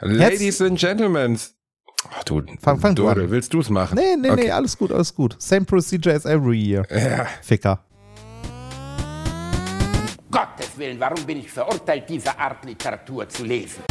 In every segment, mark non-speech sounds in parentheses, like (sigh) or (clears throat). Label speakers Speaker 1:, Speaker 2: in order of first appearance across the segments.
Speaker 1: Ladies and Gentlemen. Ach du,
Speaker 2: Fang- fang du
Speaker 1: Dödel,
Speaker 2: an.
Speaker 1: willst du es machen?
Speaker 2: Nee, nee,
Speaker 1: Okay.
Speaker 2: nee, alles gut, alles gut. Same procedure as every year.
Speaker 1: Ja.
Speaker 2: Ficker.
Speaker 3: Gottes Willen, warum bin ich verurteilt, diese Art Literatur zu lesen?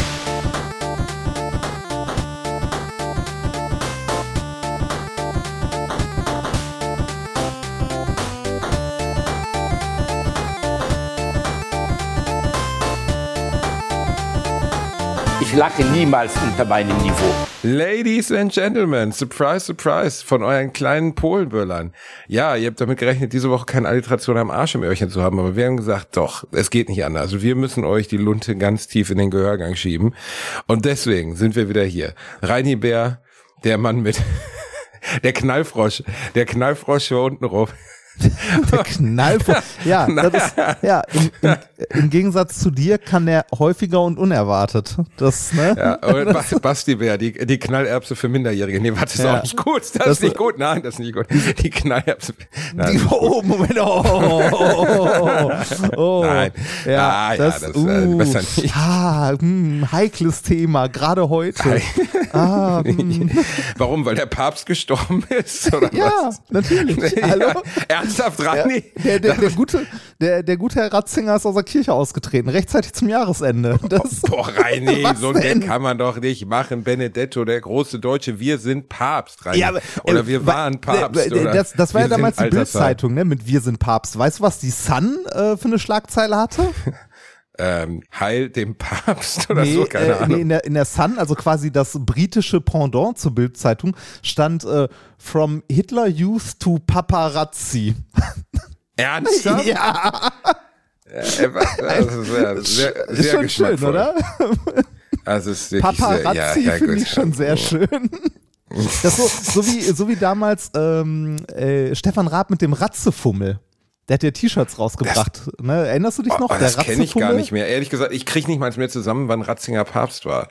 Speaker 3: Ich lache niemals unter meinem Niveau.
Speaker 1: Ladies and Gentlemen, surprise, surprise, von euren kleinen Polenböllern. Ja, ihr habt damit gerechnet, diese Woche keine Alliteration am Arsch im Öhrchen zu haben, aber wir haben gesagt, doch, es geht nicht anders. Also wir müssen euch die Lunte ganz tief in den Gehörgang schieben. Und deswegen sind wir wieder hier. Reini Bär, der Mann mit, (laughs) der Knallfrosch, der Knallfrosch hier unten rum. (laughs)
Speaker 2: Der Knallfrosch. Ja, das ist, ja im, im, im Gegensatz zu dir kann der häufiger und unerwartet. Das, ne?
Speaker 1: Ja, und (laughs) Bas- Basti Bär, die, die Knallerbse für Minderjährige. Nee, warte, das ist
Speaker 2: Ja.
Speaker 1: auch nicht gut. Das,
Speaker 2: Das-
Speaker 1: ist nicht gut. Nein, das ist nicht gut. Die Knallerbse. Nein,
Speaker 2: Die, oh, Moment. Oh, oh, oh, oh.
Speaker 1: Nein.
Speaker 2: Ja,
Speaker 1: Ah, ja,
Speaker 2: das,
Speaker 1: das, äh,
Speaker 2: uh,
Speaker 1: besser nicht.
Speaker 2: Ah, hm, heikles Thema, gerade heute. Ah, hm. (laughs)
Speaker 1: Warum? Weil der Papst gestorben ist? Oder
Speaker 2: Ja,
Speaker 1: was?
Speaker 2: natürlich.
Speaker 1: Ja,
Speaker 2: Hallo?
Speaker 1: Ernsthaft, Rani?
Speaker 2: Der, der, der, gute, der, der gute Herr Ratzinger ist aus der Kirche ausgetreten, rechtzeitig zum Jahresende. (laughs) Das,
Speaker 1: Boah, Reini, (laughs) so ein? Gag kann man doch nicht machen. Benedetto, der große Deutsche, wir sind Papst, Reini.
Speaker 2: Ja, aber,
Speaker 1: oder
Speaker 2: äh,
Speaker 1: wir
Speaker 2: wa-
Speaker 1: waren Papst. oder
Speaker 2: Das, das war ja damals die. Bildzeitung, ne, mit Wir sind Papst. Weißt du, was die Sun äh, für eine Schlagzeile hatte? (laughs)
Speaker 1: Ähm, Heil dem Papst oder
Speaker 2: Nee,
Speaker 1: so, keine
Speaker 2: äh,
Speaker 1: Ahnung.
Speaker 2: nee in, der, in der Sun, also quasi das britische Pendant zur Bildzeitung, stand äh, From Hitler Youth to Paparazzi. (laughs)
Speaker 1: Ernsthaft?
Speaker 2: Ja,
Speaker 1: Äh, Das (laughs) ist sehr, sehr,
Speaker 2: ist
Speaker 1: sehr
Speaker 2: schon schön, oder? (laughs)
Speaker 1: Also ist wirklich sehr,
Speaker 2: Paparazzi
Speaker 1: ja, ja,
Speaker 2: finde ich schon sehr schön. Das so, so, wie, so wie damals ähm, äh, Stefan Raab mit dem Ratzefummel. Der hat ja T-Shirts rausgebracht. ne? Erinnerst du dich
Speaker 1: Oh,
Speaker 2: noch?
Speaker 1: oh, das kenne ich gar nicht mehr. Ehrlich gesagt, ich kriege nicht mal mehr zusammen, wann Ratzinger Papst war.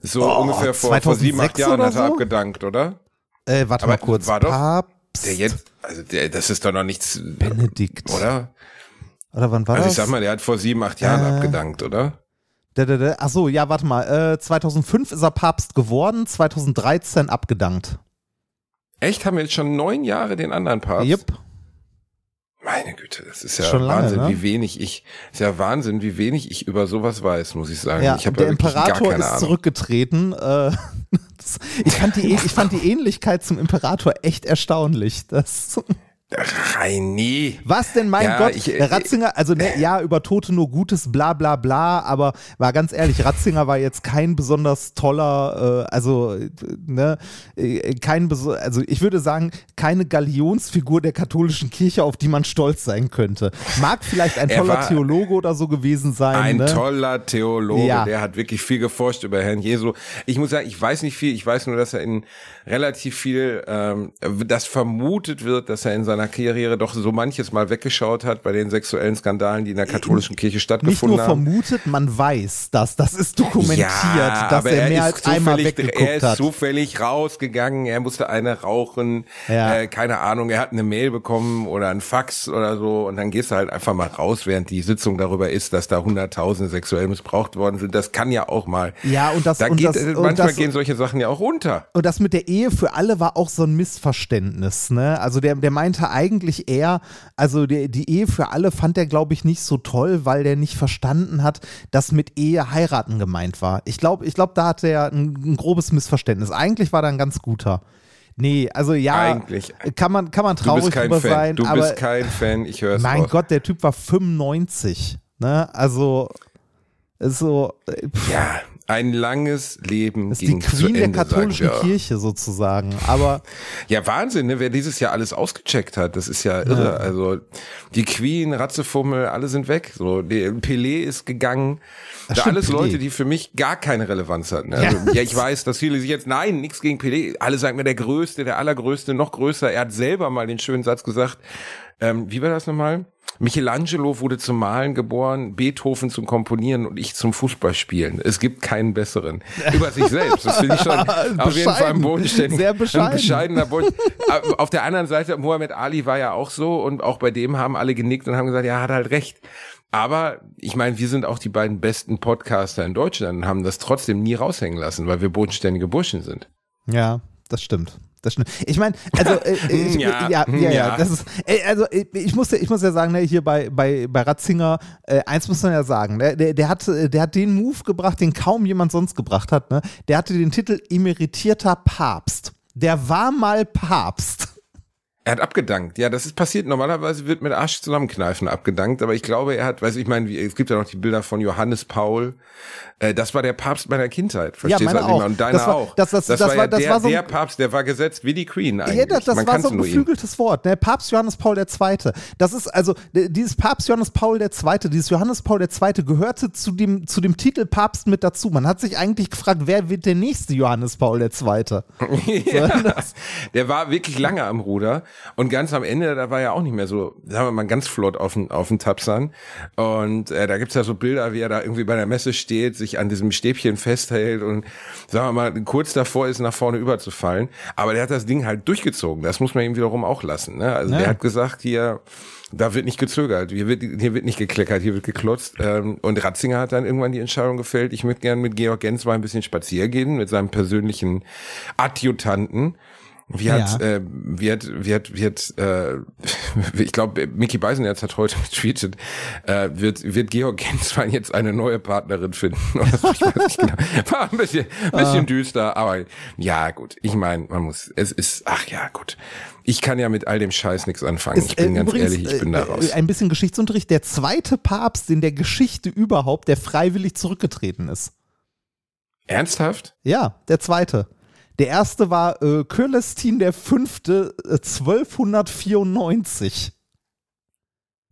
Speaker 1: So
Speaker 2: Oh,
Speaker 1: ungefähr vor, vor sieben, acht
Speaker 2: 2006
Speaker 1: Jahren hat er
Speaker 2: so?
Speaker 1: abgedankt, oder?
Speaker 2: Äh, warte
Speaker 1: Aber
Speaker 2: mal kurz.
Speaker 1: war doch
Speaker 2: Papst
Speaker 1: Der jetzt, also der, das ist doch noch nichts,
Speaker 2: Benedikt.
Speaker 1: oder?
Speaker 2: Oder wann war
Speaker 1: Also ich
Speaker 2: das?
Speaker 1: sag mal, der hat vor sieben, acht Jahren
Speaker 2: Äh,
Speaker 1: abgedankt, oder?
Speaker 2: Da, da, da. Ach so, ja, warte mal. Äh, 2005 ist er Papst geworden, 2013 abgedankt.
Speaker 1: Echt? Haben wir jetzt schon neun Jahre den anderen Papst?
Speaker 2: Yep.
Speaker 1: Meine Güte, das ist ja
Speaker 2: Schon lange,
Speaker 1: Wahnsinn,
Speaker 2: ne?
Speaker 1: wie wenig ich, ist ja Wahnsinn, wie wenig ich über sowas weiß, muss ich sagen.
Speaker 2: Ja,
Speaker 1: ich
Speaker 2: der
Speaker 1: ja
Speaker 2: Imperator ist
Speaker 1: Ahnung.
Speaker 2: zurückgetreten. Äh, (laughs) das, ich, fand die, ich fand die Ähnlichkeit zum Imperator echt erstaunlich. Das,
Speaker 1: Reini.
Speaker 2: was denn, mein
Speaker 1: Ja,
Speaker 2: Gott?
Speaker 1: ich- äh,
Speaker 2: Ratzinger, also ne, ja, über Tote nur Gutes, bla bla bla, aber war ganz ehrlich, Ratzinger war jetzt kein besonders toller, äh, also, äh, ne, äh, kein, also ich würde sagen, keine Galionsfigur der katholischen Kirche, auf die man stolz sein könnte. Mag vielleicht ein
Speaker 1: Er
Speaker 2: toller Theologe oder so gewesen sein.
Speaker 1: Ein
Speaker 2: ne?
Speaker 1: toller Theologe,
Speaker 2: Ja.
Speaker 1: der hat wirklich viel geforscht über Herrn Jesu. Ich muss sagen, ich weiß nicht viel, ich weiß nur, dass er in relativ viel, ähm, das vermutet wird, dass er in seiner Karriere doch so manches Mal weggeschaut hat bei den sexuellen Skandalen, die in der katholischen Kirche
Speaker 2: Nicht
Speaker 1: stattgefunden
Speaker 2: nur
Speaker 1: haben.
Speaker 2: vermutet, man weiß das. Das ist dokumentiert, dass
Speaker 1: aber
Speaker 2: er mehr als einmal weggeguckt
Speaker 1: Er ist
Speaker 2: hat.
Speaker 1: zufällig rausgegangen, er musste eine rauchen,
Speaker 2: Ja.
Speaker 1: äh, keine Ahnung, er hat eine Mail bekommen oder ein Fax oder so und dann gehst du halt einfach mal raus, während die Sitzung darüber ist, dass da Hunderttausende sexuell missbraucht worden sind. Das kann ja auch mal.
Speaker 2: Ja, und das-
Speaker 1: da
Speaker 2: und
Speaker 1: geht,
Speaker 2: das-
Speaker 1: äh,
Speaker 2: und
Speaker 1: manchmal
Speaker 2: das-
Speaker 1: gehen solche Sachen ja auch unter.
Speaker 2: Und das mit der Ehe für alle war auch so ein Missverständnis, ne? Also der, der meinte eigentlich eher, also der, die Ehe für alle fand er, glaube ich, nicht so toll, weil der nicht verstanden hat, dass mit Ehe heiraten gemeint war. Ich glaube, ich glaube, da hatte er ein, ein grobes Missverständnis. Eigentlich war er ein ganz guter. Nee, also ja,
Speaker 1: Eigentlich.
Speaker 2: kann man, kann man traurig drüber
Speaker 1: Fan.
Speaker 2: sein,
Speaker 1: du
Speaker 2: aber
Speaker 1: bist kein Fan, ich höre es
Speaker 2: mein
Speaker 1: raus.
Speaker 2: Gott, der Typ war 95, ne? Also, ist so, äh, pff,
Speaker 1: Ja, ein langes Leben
Speaker 2: ist die
Speaker 1: ging zu
Speaker 2: Queen der
Speaker 1: Ende,
Speaker 2: katholischen
Speaker 1: sagt er.
Speaker 2: Kirche sozusagen. Aber (laughs)
Speaker 1: Ja, Wahnsinn, ne? wer dieses Jahr alles ausgecheckt hat, das ist ja irre. Also die Queen, Ratzefummel, alle sind weg. So, die, Pelé ist gegangen. Da
Speaker 2: stimmt,
Speaker 1: alles
Speaker 2: Pelé.
Speaker 1: Leute, die für mich gar keine Relevanz hatten. Also,
Speaker 2: Ja.
Speaker 1: ja. ich weiß, dass viele sich jetzt, nein, nichts gegen Pelé. Alle sagen mir, der Größte, der Allergrößte, noch größer. Er hat selber mal den schönen Satz gesagt, ähm, wie war das nochmal? Michelangelo wurde zum Malen geboren, Beethoven zum Komponieren und ich zum Fußballspielen. Es gibt keinen besseren. Über sich selbst. Das finde ich schon (laughs) auf jeden Fall ein bodenständiger,
Speaker 2: Sehr bescheiden.
Speaker 1: ein bescheidener Boden. Äh, auf der anderen Seite, Muhammad Ali war ja auch so und auch bei dem haben alle genickt und haben gesagt, ja, hat halt recht. Aber ich meine, wir sind auch die beiden besten Podcaster in Deutschland und haben das trotzdem nie raushängen lassen, weil wir bodenständige Burschen sind.
Speaker 2: Ja, das stimmt. Das stimmt. Ich meine, also äh, (laughs) ich, ja, ja, ja, ja, das ist, äh, also äh, ich muss, ich muss ja sagen, ne, hier bei, bei, bei Ratzinger, äh, eins muss man ja sagen, ne, der, der, hat, der hat den Move gebracht, den kaum jemand sonst gebracht hat. Ne? Der hatte den Titel emeritierter Papst. Der war mal Papst.
Speaker 1: Er hat abgedankt. Ja, das ist passiert. Normalerweise wird mit Arsch zusammenkneifen abgedankt, aber ich glaube, er hat, weiß ich meine, es gibt ja noch die Bilder von Johannes Paul. Äh, das war der Papst meiner Kindheit.
Speaker 2: Verstehst ja, meine
Speaker 1: du?
Speaker 2: auch.
Speaker 1: Und deine
Speaker 2: das war,
Speaker 1: auch.
Speaker 2: Das, das,
Speaker 1: das,
Speaker 2: das
Speaker 1: war, ja
Speaker 2: das
Speaker 1: der,
Speaker 2: war so
Speaker 1: der Papst, der war gesetzt wie die Queen eigentlich.
Speaker 2: Ja, das, das
Speaker 1: Man
Speaker 2: war so ein geflügeltes. Wort. Ne? Papst Johannes Paul II. Das ist also dieses Papst Johannes Paul II. Dieses Johannes Paul II. gehörte zu dem zu dem Titel Papst mit dazu. Man hat sich eigentlich gefragt, wer wird der nächste Johannes Paul II. (laughs)
Speaker 1: ja, der war wirklich lange am Ruder und ganz am Ende, da war ja auch nicht mehr so, sagen wir mal, ganz flott auf den, auf den Tapsern. Und äh, da gibt's ja so Bilder, wie er da irgendwie bei der Messe steht, sich an diesem Stäbchen festhält und, sagen wir mal, kurz davor ist, nach vorne überzufallen. Aber der hat das Ding halt durchgezogen. Das muss man ihm wiederum auch lassen. Ne? Also ja. der hat gesagt, hier, da wird nicht gezögert, hier wird, hier wird nicht gekleckert, hier wird geklotzt. Ähm, und Ratzinger hat dann irgendwann die Entscheidung gefällt, ich möchte gern mit Georg Gens mal ein bisschen spazieren gehen, mit seinem persönlichen Adjutanten. Wie hat, ja. äh, wie hat, wie hat, wie hat, äh, (laughs) ich glaube, Mickey Beisenherz hat heute (laughs) getweetet, äh, wird, wird Georg Genswein jetzt eine neue Partnerin finden? (laughs) Genau. War ein bisschen, bisschen ah. düster, aber ja, gut. Ich meine, man muss, es ist, ach ja, gut. Ich kann ja mit all dem Scheiß nichts anfangen.
Speaker 2: Ist,
Speaker 1: ich bin
Speaker 2: äh,
Speaker 1: ganz
Speaker 2: übrigens,
Speaker 1: ehrlich, ich bin da raus.
Speaker 2: Äh, ein bisschen Geschichtsunterricht. Der zweite Papst in der Geschichte überhaupt, der freiwillig zurückgetreten ist.
Speaker 1: Ernsthaft?
Speaker 2: Ja, der zweite. Der erste war äh, Kölestin der Fünfte, äh, 1294.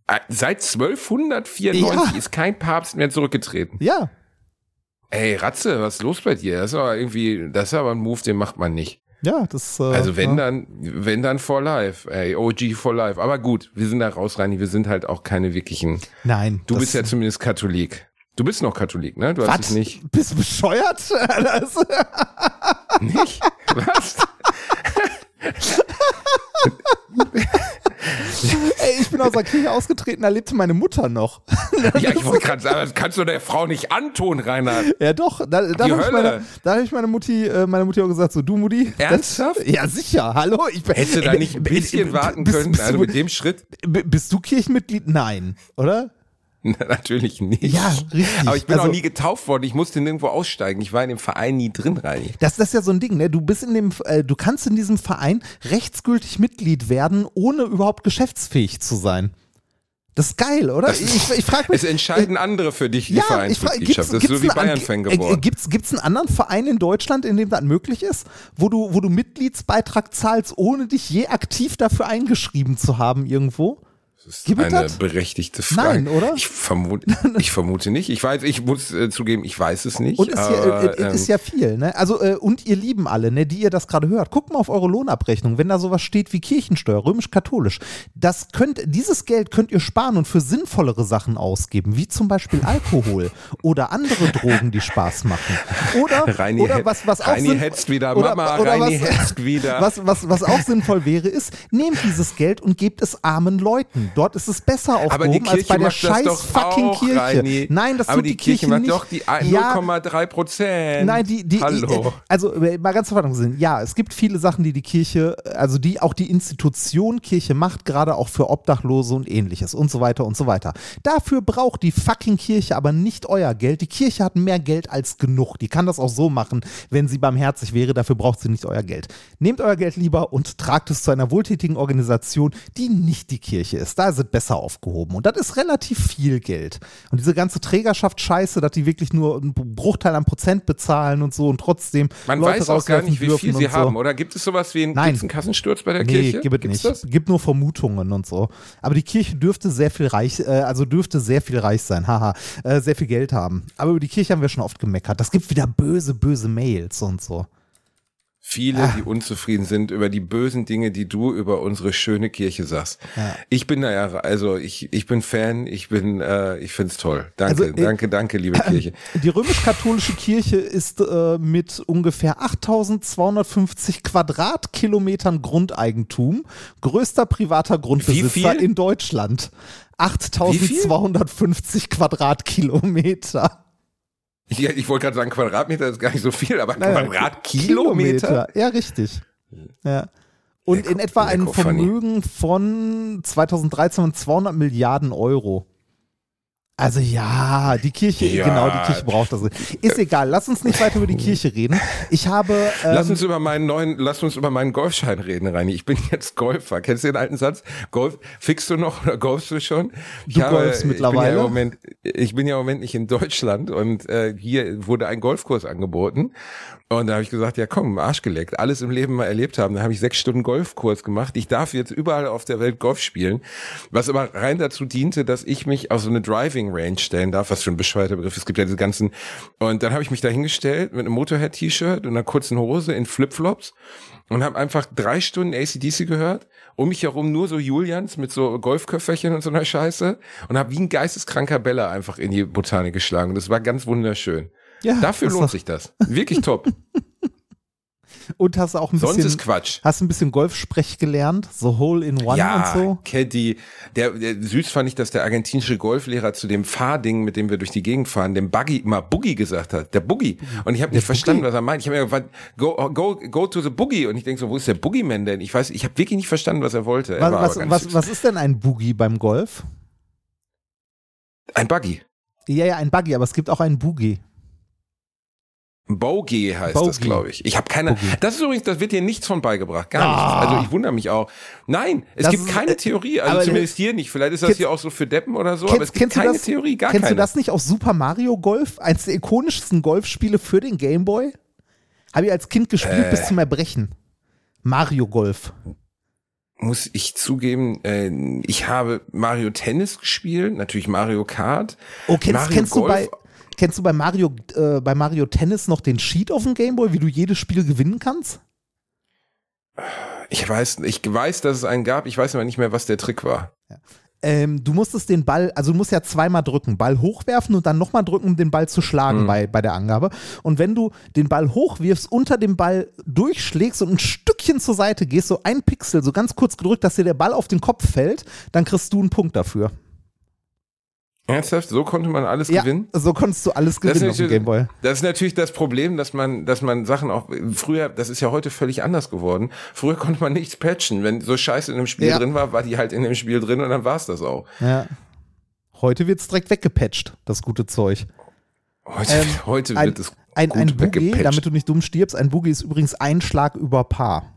Speaker 1: Äh, seit 1294 ja. ist kein Papst mehr zurückgetreten.
Speaker 2: Ja.
Speaker 1: Ey, Ratze, was ist los bei dir? Das ist aber irgendwie, das ist aber ein Move, den macht man nicht.
Speaker 2: Ja, das. Äh,
Speaker 1: also wenn
Speaker 2: ja.
Speaker 1: dann, wenn dann for life, ey, OG for life. Aber gut, wir sind da raus, Reini, wir sind halt auch keine wirklichen.
Speaker 2: Nein.
Speaker 1: Du bist ja zumindest Katholik. Du bist noch Katholik, ne? Du
Speaker 2: Was?
Speaker 1: hast es nicht.
Speaker 2: Bist bescheuert? (laughs)
Speaker 1: nicht? Was?
Speaker 2: Ey, ich bin aus der Kirche ausgetreten, da lebte meine Mutter noch. (laughs)
Speaker 1: ja, ich wollte gerade sagen, das kannst du der Frau nicht antun, Reinhard.
Speaker 2: Ja, doch. Da, da habe ich, meine, da hab ich meine Mutti, äh, meine Mutti auch gesagt, so, du Mutti.
Speaker 1: Ernsthaft?
Speaker 2: Das, ja, sicher. Hallo? Ich,
Speaker 1: Hättest du da nicht ein bisschen warten können, bist, also mit dem Schritt?
Speaker 2: Bist du Kirchenmitglied? Nein, oder? (laughs)
Speaker 1: Natürlich nicht.
Speaker 2: Ja, richtig.
Speaker 1: Aber ich bin
Speaker 2: also,
Speaker 1: auch nie getauft worden. Ich musste nirgendwo aussteigen. Ich war in dem Verein nie drin rein.
Speaker 2: Das, das ist ja so ein Ding, ne? Du bist in dem, äh, du kannst in diesem Verein rechtsgültig Mitglied werden, ohne überhaupt geschäftsfähig zu sein. Das ist geil, oder?
Speaker 1: Das ich, ich frage mich. Es entscheiden andere für dich die
Speaker 2: ja,
Speaker 1: Vereinsmitgliedschaft. Das ist so wie Bayern-Fan geworden.
Speaker 2: Gibt es einen anderen Verein in Deutschland, in dem das möglich ist, wo du, wo du Mitgliedsbeitrag zahlst, ohne dich je aktiv dafür eingeschrieben zu haben irgendwo?
Speaker 1: Das ist Gibt eine das? berechtigte Frage.
Speaker 2: Nein, oder?
Speaker 1: Ich vermute, (laughs) ich vermute nicht. Ich weiß, ich muss äh, zugeben, ich weiß es nicht.
Speaker 2: Und ist, aber, ja, äh, ähm, ist ja viel, ne? Also, äh, und ihr Lieben alle, ne, die ihr das gerade hört, guckt mal auf eure Lohnabrechnung, wenn da sowas steht wie Kirchensteuer, römisch-katholisch. Das könnt, dieses Geld könnt ihr sparen und für sinnvollere Sachen ausgeben, wie zum Beispiel Alkohol (laughs) oder andere Drogen, die Spaß machen. Oder, (laughs)
Speaker 1: Reini,
Speaker 2: oder was, was auch
Speaker 1: Reini hetzt wieder, oder, Mama, oder Reini was, hetzt wieder.
Speaker 2: Was, was, was auch sinnvoll wäre, ist, nehmt dieses Geld und gebt es armen Leuten. Dort ist es besser aufgehoben als bei der scheiß fucking
Speaker 1: auch,
Speaker 2: Kirche.
Speaker 1: Reini.
Speaker 2: Nein, das
Speaker 1: aber
Speaker 2: tut
Speaker 1: die,
Speaker 2: die Kirche,
Speaker 1: Kirche macht
Speaker 2: nicht.
Speaker 1: doch die 0,3 Prozent.
Speaker 2: Nein, die, die,
Speaker 1: Hallo.
Speaker 2: also mal ganz verwandelt sind. Ja, es gibt viele Sachen, die die Kirche, also die auch die Institution Kirche macht, gerade auch für Obdachlose und ähnliches und so weiter und so weiter. Dafür braucht die fucking Kirche aber nicht euer Geld. Die Kirche hat mehr Geld als genug. Die kann das auch so machen, wenn sie barmherzig wäre. Dafür braucht sie nicht euer Geld. Nehmt euer Geld lieber und tragt es zu einer wohltätigen Organisation, die nicht die Kirche ist. Da es besser aufgehoben. Und das ist relativ viel Geld. Und diese ganze Trägerschaft Scheiße, dass die wirklich nur einen Bruchteil an Prozent bezahlen und so und trotzdem
Speaker 1: Man
Speaker 2: Leute
Speaker 1: weiß auch gar nicht, wie viel sie
Speaker 2: so.
Speaker 1: haben. Oder gibt es sowas wie einen,
Speaker 2: Nein.
Speaker 1: einen Kassensturz bei der
Speaker 2: nee,
Speaker 1: Kirche?
Speaker 2: gibt es nicht. Gibt nur Vermutungen und so. Aber die Kirche dürfte sehr viel reich, äh, also dürfte sehr viel reich sein, haha, äh, sehr viel Geld haben. Aber über die Kirche haben wir schon oft gemeckert. Das gibt wieder böse, böse Mails und so.
Speaker 1: Viele, die unzufrieden sind über die bösen Dinge, die du über unsere schöne Kirche sagst.
Speaker 2: Ja.
Speaker 1: Ich bin da ja, also ich, ich bin Fan, ich bin, äh, ich find's toll. Danke,
Speaker 2: Also, äh,
Speaker 1: danke, danke, liebe Kirche.
Speaker 2: Die römisch-katholische Kirche ist äh, mit ungefähr 8250 Quadratkilometern Grundeigentum größter privater Grundbesitzer in Deutschland. 8250 Quadratkilometer.
Speaker 1: Ich, ich wollte gerade sagen, Quadratmeter ist gar nicht so viel, aber
Speaker 2: nein,
Speaker 1: Quadratkilometer?
Speaker 2: Ja, richtig. Ja. Und
Speaker 1: Lecko-
Speaker 2: in etwa ein. Vermögen von 2013 von 200 Milliarden Euro. Also ja, die Kirche,
Speaker 1: Ja.
Speaker 2: genau, die Kirche braucht das. Ist egal, lass uns nicht weiter über die Kirche reden. Ich habe,
Speaker 1: Lass
Speaker 2: ähm,
Speaker 1: uns über meinen neuen, lass uns über meinen Golfschein reden, Reini. Ich bin jetzt Golfer. Kennst du den alten Satz? Golf, fixst du noch oder golfst du schon? Ich
Speaker 2: Du golfst mittlerweile?
Speaker 1: Ich bin, ja im Moment, ich bin ja im Moment nicht in Deutschland und äh, hier wurde ein Golfkurs angeboten. Und da habe ich gesagt, ja komm, Arsch geleckt, alles im Leben mal erlebt haben. Da habe ich sechs Stunden Golfkurs gemacht. Ich darf jetzt überall auf der Welt Golf spielen, was aber rein dazu diente, dass ich mich auf so eine Driving Range stellen darf, was für ein bescheuerter Begriff. Es gibt ja diese ganzen. Und dann habe ich mich da hingestellt mit einem Motorhead-T-Shirt und einer kurzen Hose in Flipflops und habe einfach drei Stunden ACDC gehört. Um mich herum nur so Julians mit so Golfköfferchen und so einer Scheiße und habe wie ein geisteskranker Bella einfach in die Botanik geschlagen. Das war ganz wunderschön.
Speaker 2: ja,
Speaker 1: Dafür lohnt sich das. Wirklich top. (laughs)
Speaker 2: Und hast du auch ein
Speaker 1: Sonst
Speaker 2: bisschen,
Speaker 1: ist Quatsch.
Speaker 2: hast ein bisschen Golfsprech gelernt, so Hole in One
Speaker 1: ja,
Speaker 2: und so.
Speaker 1: Caddy. Der, der, süß fand ich, dass der argentinische Golflehrer zu dem Fahrding, mit dem wir durch die Gegend fahren, dem Buggy immer Boogie gesagt hat. Der Boogie. Und ich habe nicht verstanden, was er meint. Ich habe mir gefragt, go, go, go to the Boogie. Und ich denke so, wo ist der Boogeyman denn? Ich weiß, ich habe wirklich nicht verstanden, was er wollte. Er
Speaker 2: Was, was, was ist denn ein Boogie beim Golf?
Speaker 1: Ein Buggy.
Speaker 2: Ja, ja, ein Buggy, aber es gibt auch einen Boogie.
Speaker 1: Bogey heißt das,
Speaker 2: Bogey.
Speaker 1: glaube ich. Ich habe keine.
Speaker 2: Bogey.
Speaker 1: Das ist übrigens, das wird dir nichts von beigebracht. Gar
Speaker 2: Ah.
Speaker 1: nichts. Also ich wundere mich auch. Nein, es
Speaker 2: Das
Speaker 1: gibt
Speaker 2: ist-
Speaker 1: keine
Speaker 2: äh,
Speaker 1: Theorie. Also zumindest hier nicht. Vielleicht ist das
Speaker 2: Kennst-
Speaker 1: hier auch so für Deppen oder so, aber es gibt
Speaker 2: du
Speaker 1: keine
Speaker 2: das,
Speaker 1: Theorie, gar
Speaker 2: kennst
Speaker 1: keine.
Speaker 2: du das nicht aus Super Mario Golf? Eines der ikonischsten Golfspiele für den Game Boy? Habe ich als Kind gespielt
Speaker 1: Äh.
Speaker 2: bis zum Erbrechen. Mario Golf.
Speaker 1: muss ich zugeben, äh, ich habe Mario Tennis gespielt, natürlich Mario Kart.
Speaker 2: Oh, kennst,
Speaker 1: Mario
Speaker 2: kennst, du
Speaker 1: Golf,
Speaker 2: bei, kennst du bei Mario, äh, bei Mario Tennis noch den Cheat auf dem Game Boy, wie du jedes Spiel gewinnen kannst?
Speaker 1: Ich weiß, ich weiß, dass es einen gab. Ich weiß aber nicht mehr, was der Trick war.
Speaker 2: Ähm, du musstest den Ball, also du musst ja zweimal drücken, Ball hochwerfen und dann nochmal drücken, um den Ball zu schlagen
Speaker 1: Mhm.
Speaker 2: bei, bei der Angabe. Und wenn du den Ball hochwirfst, unter dem Ball durchschlägst und ein Stückchen zur Seite gehst, so ein Pixel, so ganz kurz gedrückt, dass dir der Ball auf den Kopf fällt, dann kriegst du einen Punkt dafür.
Speaker 1: Ernsthaft? So konnte man alles
Speaker 2: Ja,
Speaker 1: gewinnen?
Speaker 2: so konntest du alles gewinnen auf dem Gameboy.
Speaker 1: das ist natürlich das Problem, dass man, dass man Sachen auch früher, das ist ja heute völlig anders geworden. Früher konnte man nichts patchen. Wenn so Scheiße in einem Spiel
Speaker 2: Ja.
Speaker 1: drin war, war die halt in dem Spiel drin und dann war es das auch.
Speaker 2: Ja. Heute wird's direkt weggepatcht, das gute Zeug.
Speaker 1: Heute,
Speaker 2: Ähm,
Speaker 1: heute
Speaker 2: ein,
Speaker 1: wird es
Speaker 2: ein,
Speaker 1: gut
Speaker 2: ein Boogie,
Speaker 1: weggepatcht.
Speaker 2: damit du nicht dumm stirbst, ein Boogie ist übrigens ein Schlag über Paar.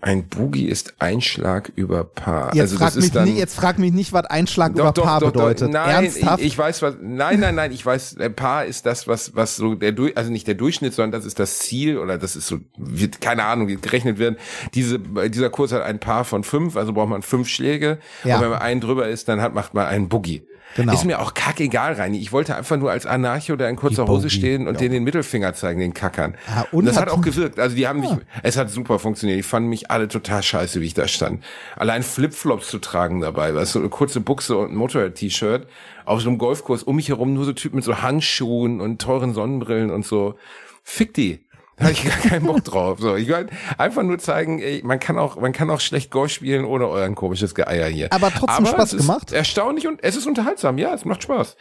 Speaker 1: Ein Boogie ist ein Schlag über Paar.
Speaker 2: Jetzt,
Speaker 1: also
Speaker 2: frag mich
Speaker 1: dann,
Speaker 2: nicht, jetzt frag mich nicht, was ein Schlag über Paar bedeutet.
Speaker 1: Nein,
Speaker 2: Ernsthaft?
Speaker 1: Ich, ich weiß was. Nein, nein, nein. Ich weiß, Paar ist das, was was so der also nicht der Durchschnitt, sondern das ist das Ziel oder das ist so, wird, keine Ahnung, wie gerechnet werden. Diese dieser Kurs hat ein Paar von fünf, also braucht man fünf Schläge.
Speaker 2: Ja.
Speaker 1: Und wenn man einen drüber ist, dann hat macht man einen Boogie.
Speaker 2: Genau.
Speaker 1: Ist mir auch kackegal, Reini. Ich wollte einfach nur als Anarcho da in kurzer Hose stehen und
Speaker 2: ja.
Speaker 1: denen den Mittelfinger zeigen, den Kackern.
Speaker 2: Ah, und
Speaker 1: und das
Speaker 2: hat-
Speaker 1: auch gewirkt. Also die haben mich, es hat super funktioniert. Die fanden mich alle total scheiße, wie ich da stand. Allein Flipflops zu tragen dabei, du, so eine kurze Buchse und ein Motorrad-T-Shirt auf so einem Golfkurs, um mich herum nur so Typen mit so Handschuhen und teuren Sonnenbrillen und so. Fick die. Da habe ich gar keinen Bock drauf. So, ich wollte einfach nur zeigen, ey, man kann auch, man kann auch schlecht Golf spielen ohne euren komisches Geeier hier.
Speaker 2: Aber trotzdem Spaß
Speaker 1: es ist
Speaker 2: gemacht?
Speaker 1: Erstaunlich und es ist unterhaltsam. Ja, es macht Spaß.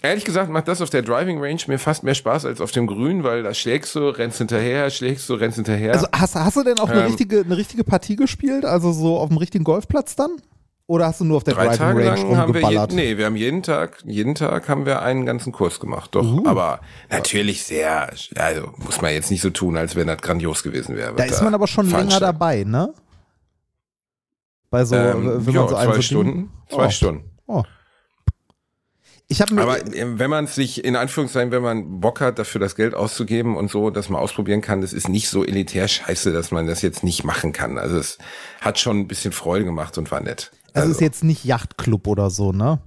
Speaker 1: Ehrlich gesagt macht das auf der Driving Range mir fast mehr Spaß als auf dem Grün, weil da schlägst du, rennst hinterher, schlägst du, rennst hinterher.
Speaker 2: Also hast, hast du denn auch eine,
Speaker 1: Ähm,
Speaker 2: richtige, eine richtige Partie gespielt? Also so auf dem richtigen Golfplatz dann? Oder hast du nur auf der
Speaker 1: Drei
Speaker 2: Driving
Speaker 1: Tage
Speaker 2: Range
Speaker 1: lang haben wir, je, nee, wir haben jeden Tag, jeden Tag haben wir einen ganzen Kurs gemacht, doch.
Speaker 2: Uh.
Speaker 1: Aber natürlich sehr, also muss man jetzt nicht so tun, als wenn das grandios gewesen wäre.
Speaker 2: Da ist man aber schon länger dabei, ne? Bei so,
Speaker 1: Ähm,
Speaker 2: wenn
Speaker 1: ja,
Speaker 2: man so
Speaker 1: zwei
Speaker 2: so
Speaker 1: Stunden, zwei
Speaker 2: Oh.
Speaker 1: Stunden.
Speaker 2: Oh. Ich habe mir
Speaker 1: Aber äh, wenn man sich, in Anführungszeichen, wenn man Bock hat, dafür das Geld auszugeben und so, dass man ausprobieren kann, das ist nicht so elitär scheiße, dass man das jetzt nicht machen kann. Also es hat schon ein bisschen Freude gemacht und war nett.
Speaker 2: Also ist jetzt nicht Yachtclub oder so, ne?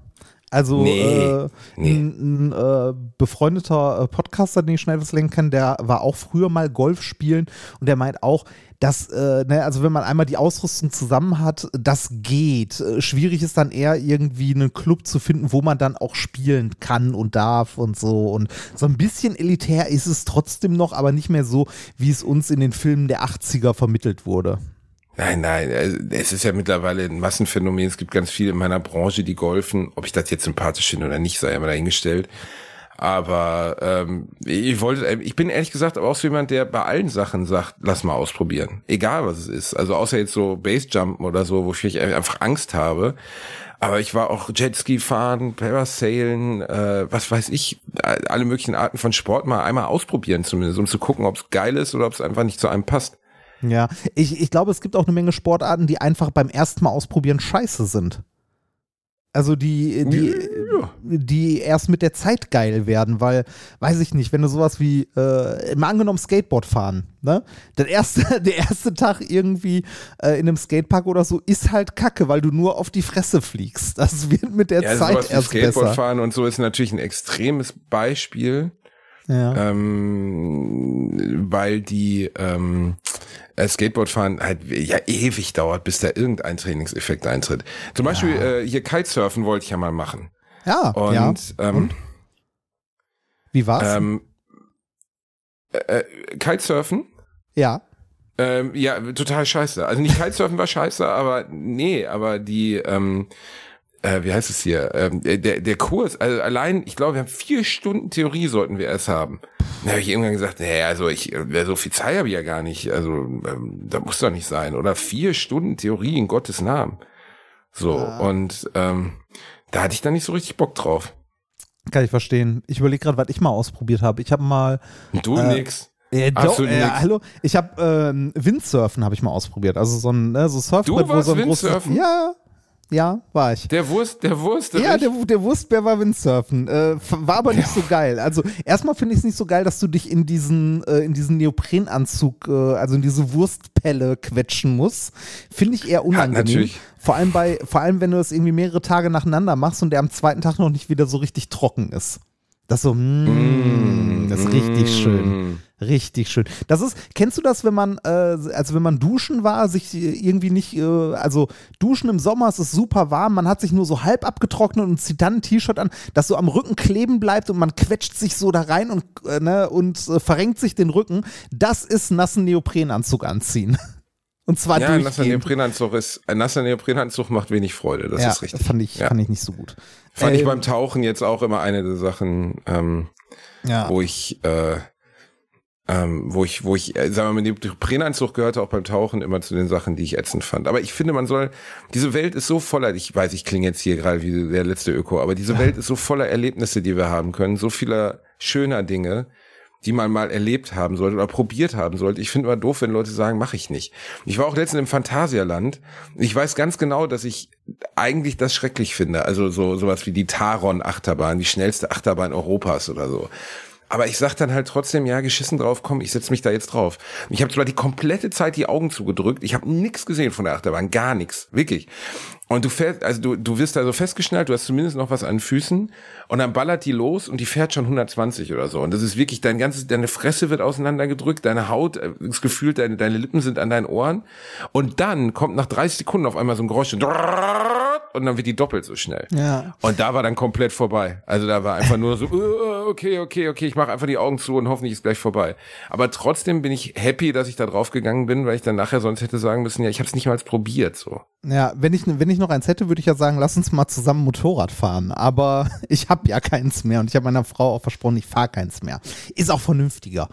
Speaker 2: Also
Speaker 1: Nee,
Speaker 2: äh,
Speaker 1: nee.
Speaker 2: ein, ein äh, befreundeter äh, Podcaster, den ich schnell was lenken kann, der war auch früher mal Golf spielen und der meint auch, dass, äh, ne, also wenn man einmal die Ausrüstung zusammen hat, das geht. Äh, schwierig ist dann eher irgendwie einen Club zu finden, wo man dann auch spielen kann und darf und so. Und so ein bisschen elitär ist es trotzdem noch, aber nicht mehr so, wie es uns in den Filmen der 80er vermittelt wurde.
Speaker 1: Nein, nein, also es ist ja mittlerweile ein Massenphänomen. Es gibt ganz viele in meiner Branche, die golfen. Ob ich das jetzt sympathisch finde oder nicht, sei mal dahingestellt. Aber ähm, ich wollte, ich bin ehrlich gesagt aber auch so jemand, der bei allen Sachen sagt, lass mal ausprobieren. Egal was es ist. Also außer jetzt so Basejumpen oder so, wofür ich einfach Angst habe. Aber ich war auch Jetski fahren, Parasailen, äh, was weiß ich, alle möglichen Arten von Sport mal einmal ausprobieren zumindest, um zu gucken, ob es geil ist oder ob es einfach nicht zu einem passt.
Speaker 2: Ja, ich, ich glaube, es gibt auch eine Menge Sportarten, die einfach beim ersten Mal ausprobieren scheiße sind. Also die, die, die erst mit der Zeit geil werden, weil, weiß ich nicht, wenn du sowas wie, äh, mal angenommen Skateboard fahren, ne? Der erste, (laughs) der erste Tag irgendwie äh, in einem Skatepark oder so ist halt kacke, weil du nur auf die Fresse fliegst. Das wird mit der
Speaker 1: Ja,
Speaker 2: Zeit
Speaker 1: sowas
Speaker 2: erst
Speaker 1: Skateboard
Speaker 2: besser.
Speaker 1: fahren und so ist natürlich ein extremes Beispiel.
Speaker 2: Ja.
Speaker 1: ähm, weil die ähm, äh, Skateboardfahren halt ja ewig dauert, bis da irgendein Trainingseffekt eintritt. Zum Beispiel äh, hier Kitesurfen wollte ich ja mal machen.
Speaker 2: ja,
Speaker 1: Und,
Speaker 2: ja.
Speaker 1: ähm,
Speaker 2: Wie war's?
Speaker 1: ähm, äh, äh, Kitesurfen
Speaker 2: ja.
Speaker 1: ähm, ja, total scheiße. Also nicht Kitesurfen war scheiße, aber nee, aber die, ähm, äh, wie heißt es hier? Ähm, der, der Kurs, also allein, ich glaube, wir haben vier Stunden Theorie sollten wir erst haben. Da habe ich irgendwann gesagt, nee, also ich, äh, so viel Zeit habe ich ja gar nicht. Also ähm, da muss doch nicht sein. Oder vier Stunden Theorie in Gottes Namen. So, und ähm, da hatte ich dann nicht so richtig Bock drauf.
Speaker 2: Kann ich verstehen. Ich überlege gerade, was ich mal ausprobiert habe. Ich habe mal
Speaker 1: du
Speaker 2: Äh,
Speaker 1: nix.
Speaker 2: Ja, doch,
Speaker 1: Absolut
Speaker 2: äh, hallo. Ich habe ähm, Windsurfen habe ich mal ausprobiert. Also so ein ne, so Surfbrett, wo so ein großes
Speaker 1: Windsurfen?
Speaker 2: Ja, ja, war ich.
Speaker 1: Der Wurst, der Wurst,
Speaker 2: Ja, der, der Wurstbär war Windsurfen. Äh, war aber nicht so geil. Also erstmal finde ich es nicht so geil, dass du dich in diesen, äh, in diesen Neoprenanzug, äh, also in diese Wurstpelle quetschen musst. Finde ich eher unangenehm.
Speaker 1: natürlich.
Speaker 2: Vor allem bei, vor allem wenn du das irgendwie mehrere Tage nacheinander machst und der am zweiten Tag noch nicht wieder so richtig trocken ist. Das so, mm, das ist richtig schön. Richtig schön. Das ist, kennst du das, wenn man, äh, also wenn man duschen war, sich irgendwie nicht, äh, also duschen im Sommer, es ist super warm, man hat sich nur so halb abgetrocknet und zieht dann ein T-Shirt an, das so am Rücken kleben bleibt und man quetscht sich so da rein und, äh, ne, und äh, verrenkt sich den Rücken. Das ist nassen Neoprenanzug anziehen. (laughs) Und zwar
Speaker 1: Ja, ein nasser
Speaker 2: durchgehend.
Speaker 1: Neoprenanzug ist, ein nasser Neoprenanzug macht wenig Freude, das
Speaker 2: ja,
Speaker 1: ist richtig.
Speaker 2: Fand ich,
Speaker 1: ja.
Speaker 2: fand ich nicht so gut.
Speaker 1: Fand ich
Speaker 2: Ähm,
Speaker 1: beim Tauchen jetzt auch immer eine der Sachen, ähm,
Speaker 2: ja.
Speaker 1: wo ich, äh, ähm, wo ich, wo ich, äh, sagen wir mal, der Neoprenanzug gehörte auch beim Tauchen immer zu den Sachen, die ich ätzend fand. Aber ich finde, man soll, diese Welt ist so voller, ich weiß, ich klinge jetzt hier gerade wie der letzte Öko, aber diese Welt ist so voller Erlebnisse, die wir haben können, so vieler schöner Dinge, die man mal erlebt haben sollte oder probiert haben sollte. Ich finde immer doof, wenn Leute sagen, mache ich nicht. Ich war auch letztens im Phantasialand. Ich weiß ganz genau, dass ich eigentlich das schrecklich finde. Also so sowas wie die Taron-Achterbahn, die schnellste Achterbahn Europas oder so. Aber ich sag dann halt trotzdem, ja, geschissen drauf, komm, ich setz mich da jetzt drauf. Ich habe zwar die komplette Zeit die Augen zugedrückt, ich habe nichts gesehen von der Achterbahn, gar nichts, wirklich. Und du fährst, also du, du wirst da so festgeschnallt, du hast zumindest noch was an Füßen und dann ballert die los und die fährt schon 120 oder so. Und das ist wirklich, dein ganzes, deine Fresse wird auseinandergedrückt, deine Haut, äh, das Gefühl, deine, deine Lippen sind an deinen Ohren. Und dann kommt nach 30 Sekunden auf einmal so ein Geräusch und dann wird die doppelt so schnell.
Speaker 2: Ja.
Speaker 1: Und da war dann komplett vorbei. Also da war einfach nur so, okay, okay, okay, ich mache einfach die Augen zu und hoffentlich ist gleich vorbei. Aber trotzdem bin ich happy, dass ich da drauf gegangen bin, weil ich dann nachher sonst hätte sagen müssen, ja, ich habe es nicht mal probiert so.
Speaker 2: Ja, wenn ich, wenn ich noch eins hätte, würde ich ja sagen, lass uns mal zusammen Motorrad fahren. Aber (laughs) ich habe ja keins mehr und ich habe meiner Frau auch versprochen, ich fahre keins mehr. Ist auch vernünftiger.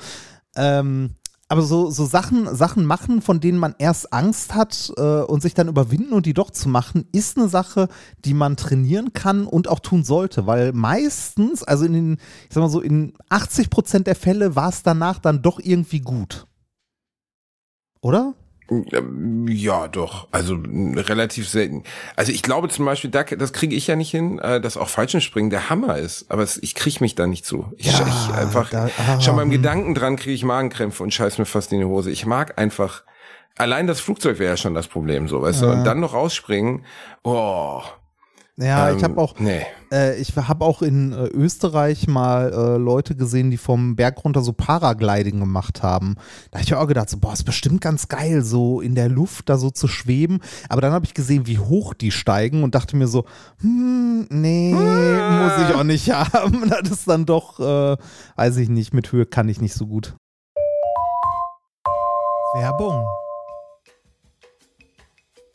Speaker 2: Ähm, aber so, so Sachen, Sachen machen, von denen man erst Angst hat äh, und sich dann überwinden und die doch zu machen, ist eine Sache, die man trainieren kann und auch tun sollte. Weil meistens, also in den, ich sag mal so, in 80 Prozent der Fälle war es danach dann doch irgendwie gut. Oder?
Speaker 1: Ja, doch. Also relativ selten. Also ich glaube zum Beispiel, da, das kriege ich ja nicht hin, äh, dass auch Fallschirmspringen der Hammer ist. Aber es, ich kriege mich da nicht zu. Ich,
Speaker 2: Ja,
Speaker 1: ich einfach
Speaker 2: da- ah,
Speaker 1: schon beim. Gedanken dran kriege ich Magenkrämpfe und scheiß mir fast in die Hose. Ich mag einfach. Allein das Flugzeug wäre ja schon das Problem, so weißt du. Und dann noch rausspringen. Oh.
Speaker 2: Ja, ich
Speaker 1: Ähm,
Speaker 2: habe auch,
Speaker 1: Nee.
Speaker 2: äh, ich habe auch in äh, Österreich mal äh, Leute gesehen, die vom Berg runter so Paragliding gemacht haben. Da habe ich mir auch gedacht, so, boah, ist bestimmt ganz geil, so in der Luft da so zu schweben. Aber dann habe ich gesehen, wie hoch die steigen und dachte mir so, hm, nee, muss ich auch nicht (laughs) haben. Das ist dann doch, äh, weiß ich nicht, mit Höhe kann ich nicht so gut.
Speaker 4: Werbung.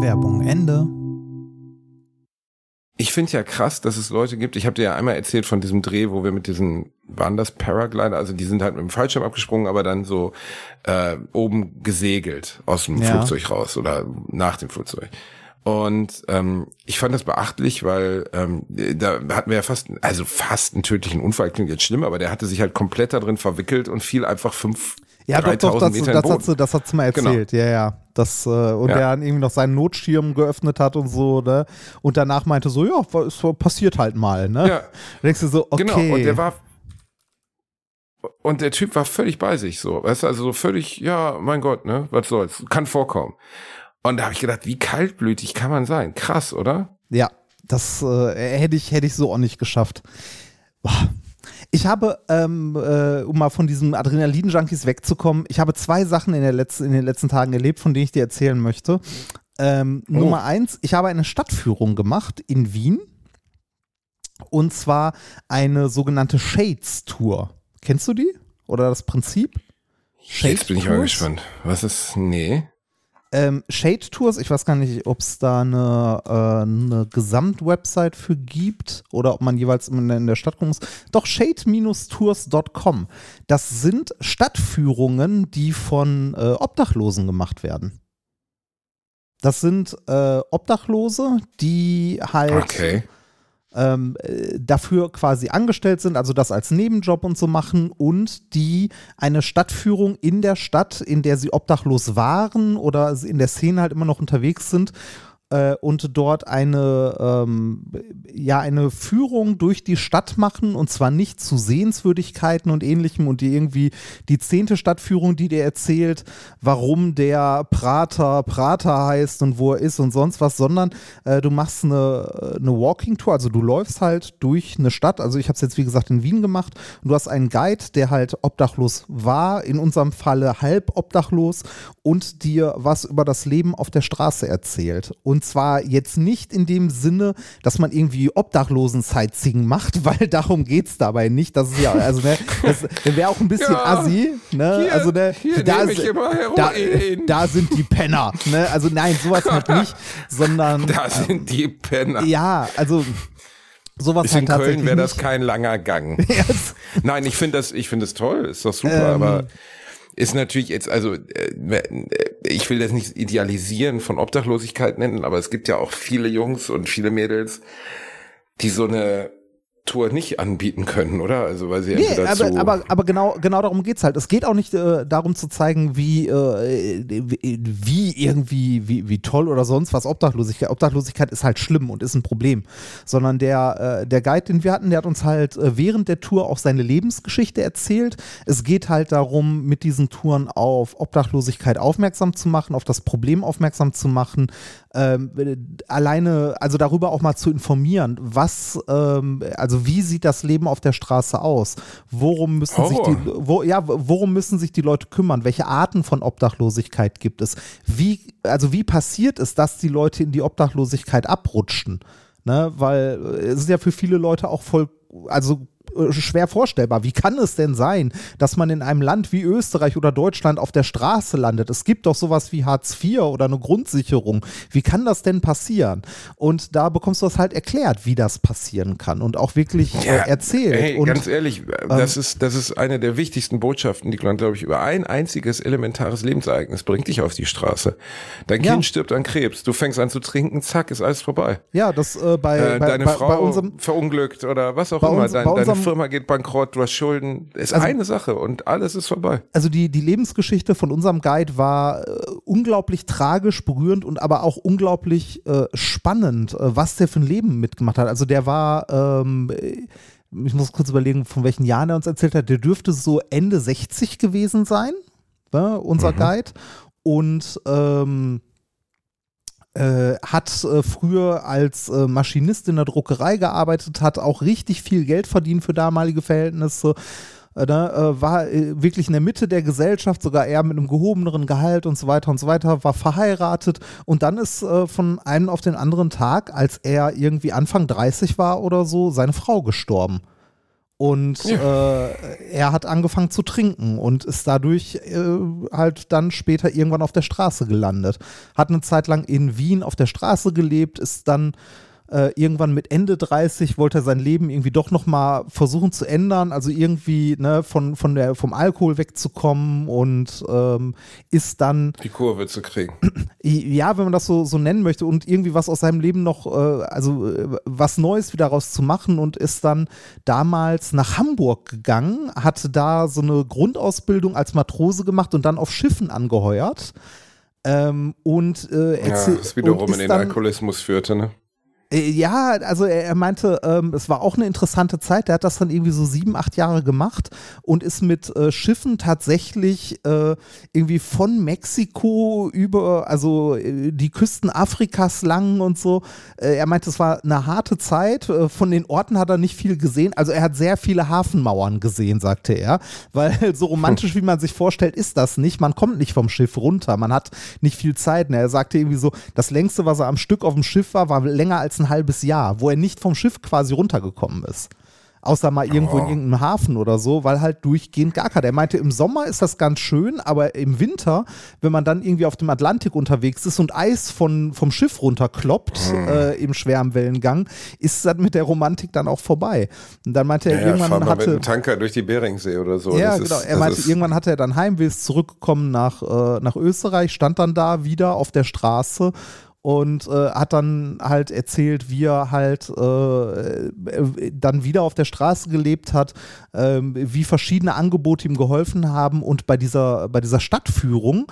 Speaker 2: Werbung Ende.
Speaker 1: Ich finde ja krass, dass es Leute gibt. Ich habe dir ja einmal erzählt von diesem Dreh, wo wir mit diesen, waren das Paraglider? Also die sind halt mit dem Fallschirm abgesprungen, aber dann so äh, oben gesegelt aus dem
Speaker 2: Ja.
Speaker 1: Flugzeug raus oder nach dem Flugzeug. Und ähm, ich fand das beachtlich, weil ähm, da hatten wir ja fast, also fast einen tödlichen Unfall, klingt jetzt schlimm, aber der hatte sich halt komplett da drin verwickelt und fiel einfach fünf,
Speaker 2: Ja, doch, doch,
Speaker 1: 3000
Speaker 2: das,
Speaker 1: Meter
Speaker 2: das, hat sie, das hat sie mal
Speaker 1: Genau.
Speaker 2: erzählt, ja, ja. Das, äh, und
Speaker 1: Ja.
Speaker 2: der dann irgendwie noch seinen Notschirm geöffnet hat und so, ne? Und danach meinte so, ja, es passiert halt mal, ne?
Speaker 1: Ja.
Speaker 2: Da denkst du so, okay.
Speaker 1: Genau, und der war und der Typ war völlig bei sich so, weißt du, also so völlig, ja, mein Gott, ne, was soll's, kann vorkommen. Und da habe ich gedacht, wie kaltblütig kann man sein? Krass, oder?
Speaker 2: Ja, das äh, hätte ich, hätte ich so auch nicht geschafft. Boah. Ich habe, ähm, äh, um mal von diesen Adrenalin-Junkies wegzukommen, ich habe zwei Sachen in, der letzten, in den letzten Tagen erlebt, von denen ich dir erzählen möchte. Ähm,
Speaker 1: Oh.
Speaker 2: Nummer eins, ich habe eine Stadtführung gemacht in Wien. Und zwar eine sogenannte Shades-Tour. Kennst du die? Oder das Prinzip?
Speaker 1: Jetzt bin ich mal gespannt. Was ist, nee.
Speaker 2: Ähm, Shade Tours, ich weiß gar nicht, ob es da eine, äh, eine Gesamtwebsite für gibt oder ob man jeweils in, der Stadt gucken muss. Doch shade-tours.com. Das sind Stadtführungen, die von äh, Obdachlosen gemacht werden. Das sind äh, Obdachlose, die halt
Speaker 1: Okay.
Speaker 2: Ähm, äh, dafür quasi angestellt sind, also das als Nebenjob und so machen und die eine Stadtführung in der Stadt, in der sie obdachlos waren oder in der Szene halt immer noch unterwegs sind äh, und dort eine, ähm, ja, eine Führung durch die Stadt machen und zwar nicht zu Sehenswürdigkeiten und ähnlichem und die irgendwie die zehnte Stadtführung, die dir erzählt, warum der Prater Prater heißt und wo er ist und sonst was, sondern äh, du machst eine, eine Walking Tour, also du läufst halt durch eine Stadt, also ich habe es jetzt wie gesagt in Wien gemacht und du hast einen Guide, der halt obdachlos war, in unserem Falle halb obdachlos und dir was über das Leben auf der Straße erzählt. Und zwar jetzt nicht in dem Sinne, dass man irgendwie Obdachlosen-Sightseeing macht, (laughs) weil darum geht es dabei nicht. Das ist ja, also ne, das wäre auch ein bisschen
Speaker 1: Ja,
Speaker 2: assi. Ne?
Speaker 1: hier-
Speaker 2: also ne, da, ist- da, da sind die Penner. Ne? Also nein, sowas halt (laughs) nicht, sondern
Speaker 1: Da sind die Penner.
Speaker 2: ja, also sowas
Speaker 1: Bis
Speaker 2: halt
Speaker 1: in Köln wäre das kein langer Gang. (laughs)
Speaker 2: Yes.
Speaker 1: Nein, ich finde das, ich finde das toll, ist doch super,
Speaker 2: Ähm.
Speaker 1: aber ist natürlich jetzt, also äh, ich will das nicht idealisieren von Obdachlosigkeit nennen, aber es gibt ja auch viele Jungs und viele Mädels, die so eine Tour nicht anbieten können, oder? Also weil sie
Speaker 2: Nee,
Speaker 1: entweder
Speaker 2: aber, aber, aber genau, genau darum geht's halt. Es geht auch nicht äh, darum zu zeigen, wie, äh, wie wie irgendwie, wie, wie toll oder sonst was Obdachlosigkeit. Obdachlosigkeit ist halt schlimm und ist ein Problem. Sondern der, äh, der Guide, den wir hatten, der hat uns halt äh, während der Tour auch seine Lebensgeschichte erzählt. Es geht halt darum, mit diesen Touren auf Obdachlosigkeit aufmerksam zu machen, auf das Problem aufmerksam zu machen, ähm, alleine, also darüber auch mal zu informieren, was, ähm, also wie sieht das Leben auf der Straße aus? Worum müssen sich die, wo, ja, worum müssen sich die Leute kümmern? Welche Arten von Obdachlosigkeit gibt es? Wie, also wie passiert es, dass die Leute in die Obdachlosigkeit abrutschen? Ne, weil äh, es ist ja für viele Leute auch voll, also schwer vorstellbar. Wie kann es denn sein, dass man in einem Land wie Österreich oder Deutschland auf der Straße landet? Es gibt doch sowas wie Hartz IV oder eine Grundsicherung. Wie kann das denn passieren? Und da bekommst du das halt erklärt, wie das passieren kann und auch wirklich äh, erzählt.
Speaker 1: Hey,
Speaker 2: und
Speaker 1: ganz ehrlich, das ist das ist eine der wichtigsten Botschaften, die man glaube ich über ein einziges elementares Lebensereignis bringt dich auf die Straße. Dein
Speaker 2: Ja.
Speaker 1: Kind stirbt an Krebs, du fängst an zu trinken, zack, ist alles vorbei.
Speaker 2: ja, das äh, bei,
Speaker 1: Äh,
Speaker 2: bei,
Speaker 1: deine
Speaker 2: bei,
Speaker 1: Frau
Speaker 2: bei unserem
Speaker 1: verunglückt oder was auch immer,
Speaker 2: uns-
Speaker 1: Dein,
Speaker 2: bei unserem-
Speaker 1: Firma geht bankrott, du hast Schulden, ist
Speaker 2: Also-
Speaker 1: eine Sache und alles ist vorbei.
Speaker 2: also die, die Lebensgeschichte von unserem Guide war äh, unglaublich tragisch, berührend und aber auch unglaublich äh, spannend, äh, was der für ein Leben mitgemacht hat. Also der war, ähm, äh, ich muss kurz überlegen, von welchen Jahren er uns erzählt hat, der dürfte so Ende 60 gewesen sein, ne, unser Guide. Und ähm, äh, hat äh, früher als äh, Maschinist in der Druckerei gearbeitet, hat auch richtig viel Geld verdient für damalige Verhältnisse. Äh, ne, äh, war wirklich in der Mitte der Gesellschaft, sogar eher mit einem gehobeneren Gehalt und so weiter und so weiter, war verheiratet und dann ist von einem auf den anderen Tag, als er irgendwie Anfang 30 war oder so, seine Frau gestorben. Und äh, er hat angefangen zu trinken und ist dadurch äh, halt dann später irgendwann auf der Straße gelandet. Hat eine Zeit lang in Wien auf der Straße gelebt, ist dann äh, irgendwann mit Ende 30 wollte er sein Leben irgendwie doch nochmal versuchen zu ändern, also irgendwie ne, von, von der, vom Alkohol wegzukommen und ähm, ist dann
Speaker 1: Die Kurve zu kriegen. (clears throat)
Speaker 2: ja, wenn man das so, so nennen möchte und irgendwie was aus seinem Leben noch, äh, also äh, was Neues wieder raus zu machen und ist dann damals nach Hamburg gegangen, hatte da so eine Grundausbildung als Matrose gemacht und dann auf Schiffen angeheuert. Ähm, und äh,
Speaker 1: Ja, was wiederum in den
Speaker 2: dann-
Speaker 1: Alkoholismus führte, ne?
Speaker 2: Äh, Ja, also er, er meinte, ähm, es war auch eine interessante Zeit. Der hat das dann irgendwie so sieben, acht Jahre gemacht und ist mit äh, Schiffen tatsächlich äh, irgendwie von Mexiko über, also äh, die Küsten Afrikas lang und so. Äh, er meinte, es war eine harte Zeit. Äh, von den Orten hat er nicht viel gesehen. Also er hat sehr viele Hafenmauern gesehen, sagte er. Weil (laughs) so romantisch, wie man sich vorstellt, ist das nicht. Man kommt nicht vom Schiff runter. Man hat nicht viel Zeit. Und er sagte irgendwie so, das längste, was er am Stück auf dem Schiff war, war länger als ein halbes Jahr, wo er nicht vom Schiff quasi runtergekommen ist. Außer mal irgendwo in irgendeinem Hafen oder so, weil halt durchgehend gar keiner. Er meinte, im Sommer ist das ganz schön, aber im Winter, wenn man dann irgendwie auf dem Atlantik unterwegs ist und Eis von, vom Schiff runterkloppt äh, im schweren Wellengang, ist das mit der Romantik dann auch vorbei. Und dann meinte er,
Speaker 1: Ja,
Speaker 2: irgendwann
Speaker 1: mit
Speaker 2: hatte.
Speaker 1: einem Tanker durch die Beringsee oder so.
Speaker 2: Ja,
Speaker 1: Das
Speaker 2: genau.
Speaker 1: Ist,
Speaker 2: er meinte, irgendwann hatte er dann Heimweh, ist zurückgekommen nach, äh, nach Österreich, stand dann da wieder auf der Straße und äh, hat dann halt erzählt, wie er halt äh, äh, dann wieder auf der Straße gelebt hat, ähm, wie verschiedene Angebote ihm geholfen haben und bei dieser, bei dieser Stadtführung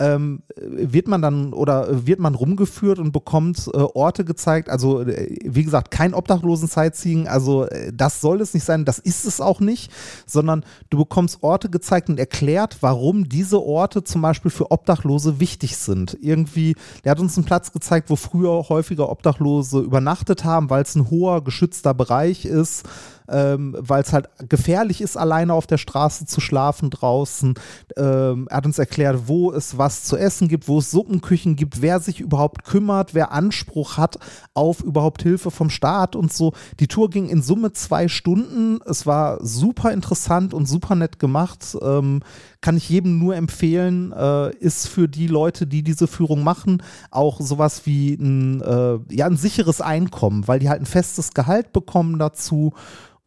Speaker 2: ähm, wird man dann oder wird man rumgeführt und bekommt äh, Orte gezeigt. Also, äh, wie gesagt, kein Obdachlosen-Sightseeing. Also, äh, das soll es nicht sein, das ist es auch nicht, sondern du bekommst Orte gezeigt und erklärt, warum diese Orte zum Beispiel für Obdachlose wichtig sind. Irgendwie, der hat uns einen Platz gezeigt, wo früher häufiger Obdachlose übernachtet haben, weil es ein hoher, geschützter Bereich ist ähm, weil es halt gefährlich ist, alleine auf der Straße zu schlafen draußen. Ähm, er hat uns erklärt, wo es was zu essen gibt, wo es Suppenküchen gibt, wer sich überhaupt kümmert, wer Anspruch hat auf überhaupt Hilfe vom Staat und so. Die Tour ging in Summe zwei Stunden. Es war super interessant und super nett gemacht. Ähm, kann ich jedem nur empfehlen, äh, ist für die Leute, die diese Führung machen, auch sowas wie ein, äh, ja, ein sicheres Einkommen, weil die halt ein festes Gehalt bekommen dazu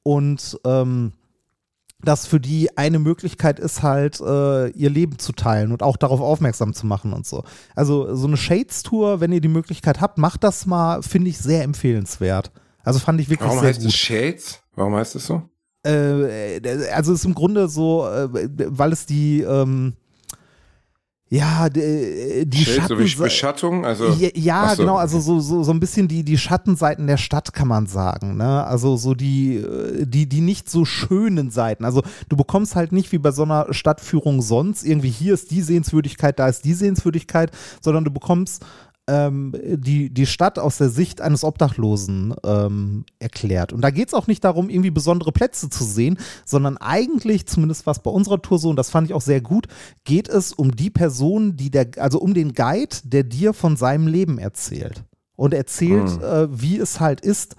Speaker 2: und ähm, das für die eine Möglichkeit ist halt, äh, ihr Leben zu teilen und auch darauf aufmerksam zu machen und so. Also so eine Shades-Tour, wenn ihr die Möglichkeit habt, macht das mal, finde ich sehr empfehlenswert. Also fand ich wirklich
Speaker 1: warum
Speaker 2: sehr
Speaker 1: heißt
Speaker 2: gut.
Speaker 1: es Shades? Warum heißt es so?
Speaker 2: Äh, also ist im Grunde so, äh, weil es die, ähm, ja, die, die
Speaker 1: Schild, so wie
Speaker 2: Schatten,
Speaker 1: Beschattung, also
Speaker 2: ja, ja
Speaker 1: so.
Speaker 2: genau, also so, so, so ein bisschen die, die Schattenseiten der Stadt kann man sagen, ne? Also so die, äh, die, die nicht so schönen Seiten. Also du bekommst halt nicht wie bei so einer Stadtführung sonst irgendwie hier ist die Sehenswürdigkeit, da ist die Sehenswürdigkeit, sondern du bekommst ähm, die, die Stadt aus der Sicht eines Obdachlosen ähm, erklärt. Und da geht es auch nicht darum, irgendwie besondere Plätze zu sehen, sondern eigentlich, zumindest was bei unserer Tour so, und das fand ich auch sehr gut, geht es um die Person, die der, also um den Guide, der dir von seinem Leben erzählt. Und erzählt,
Speaker 1: Hm.
Speaker 2: äh, wie es halt ist,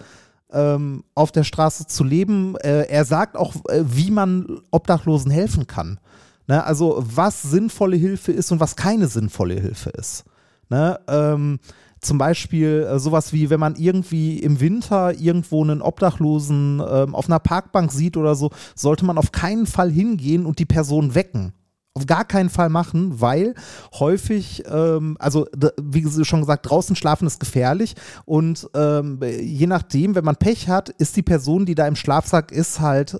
Speaker 2: ähm, auf der Straße zu leben. Äh, er sagt auch, äh, wie man Obdachlosen helfen kann. Ne? Also was sinnvolle Hilfe ist und was keine sinnvolle Hilfe ist. Ne? Ähm, zum Beispiel äh, sowas wie, wenn man irgendwie im Winter irgendwo einen Obdachlosen ähm, auf einer Parkbank sieht oder so, sollte man auf keinen Fall hingehen und die Person wecken. Auf gar keinen Fall machen, weil häufig, ähm, also wie schon gesagt, draußen schlafen ist gefährlich und ähm, je nachdem, wenn man Pech hat, ist die Person, die da im Schlafsack ist, halt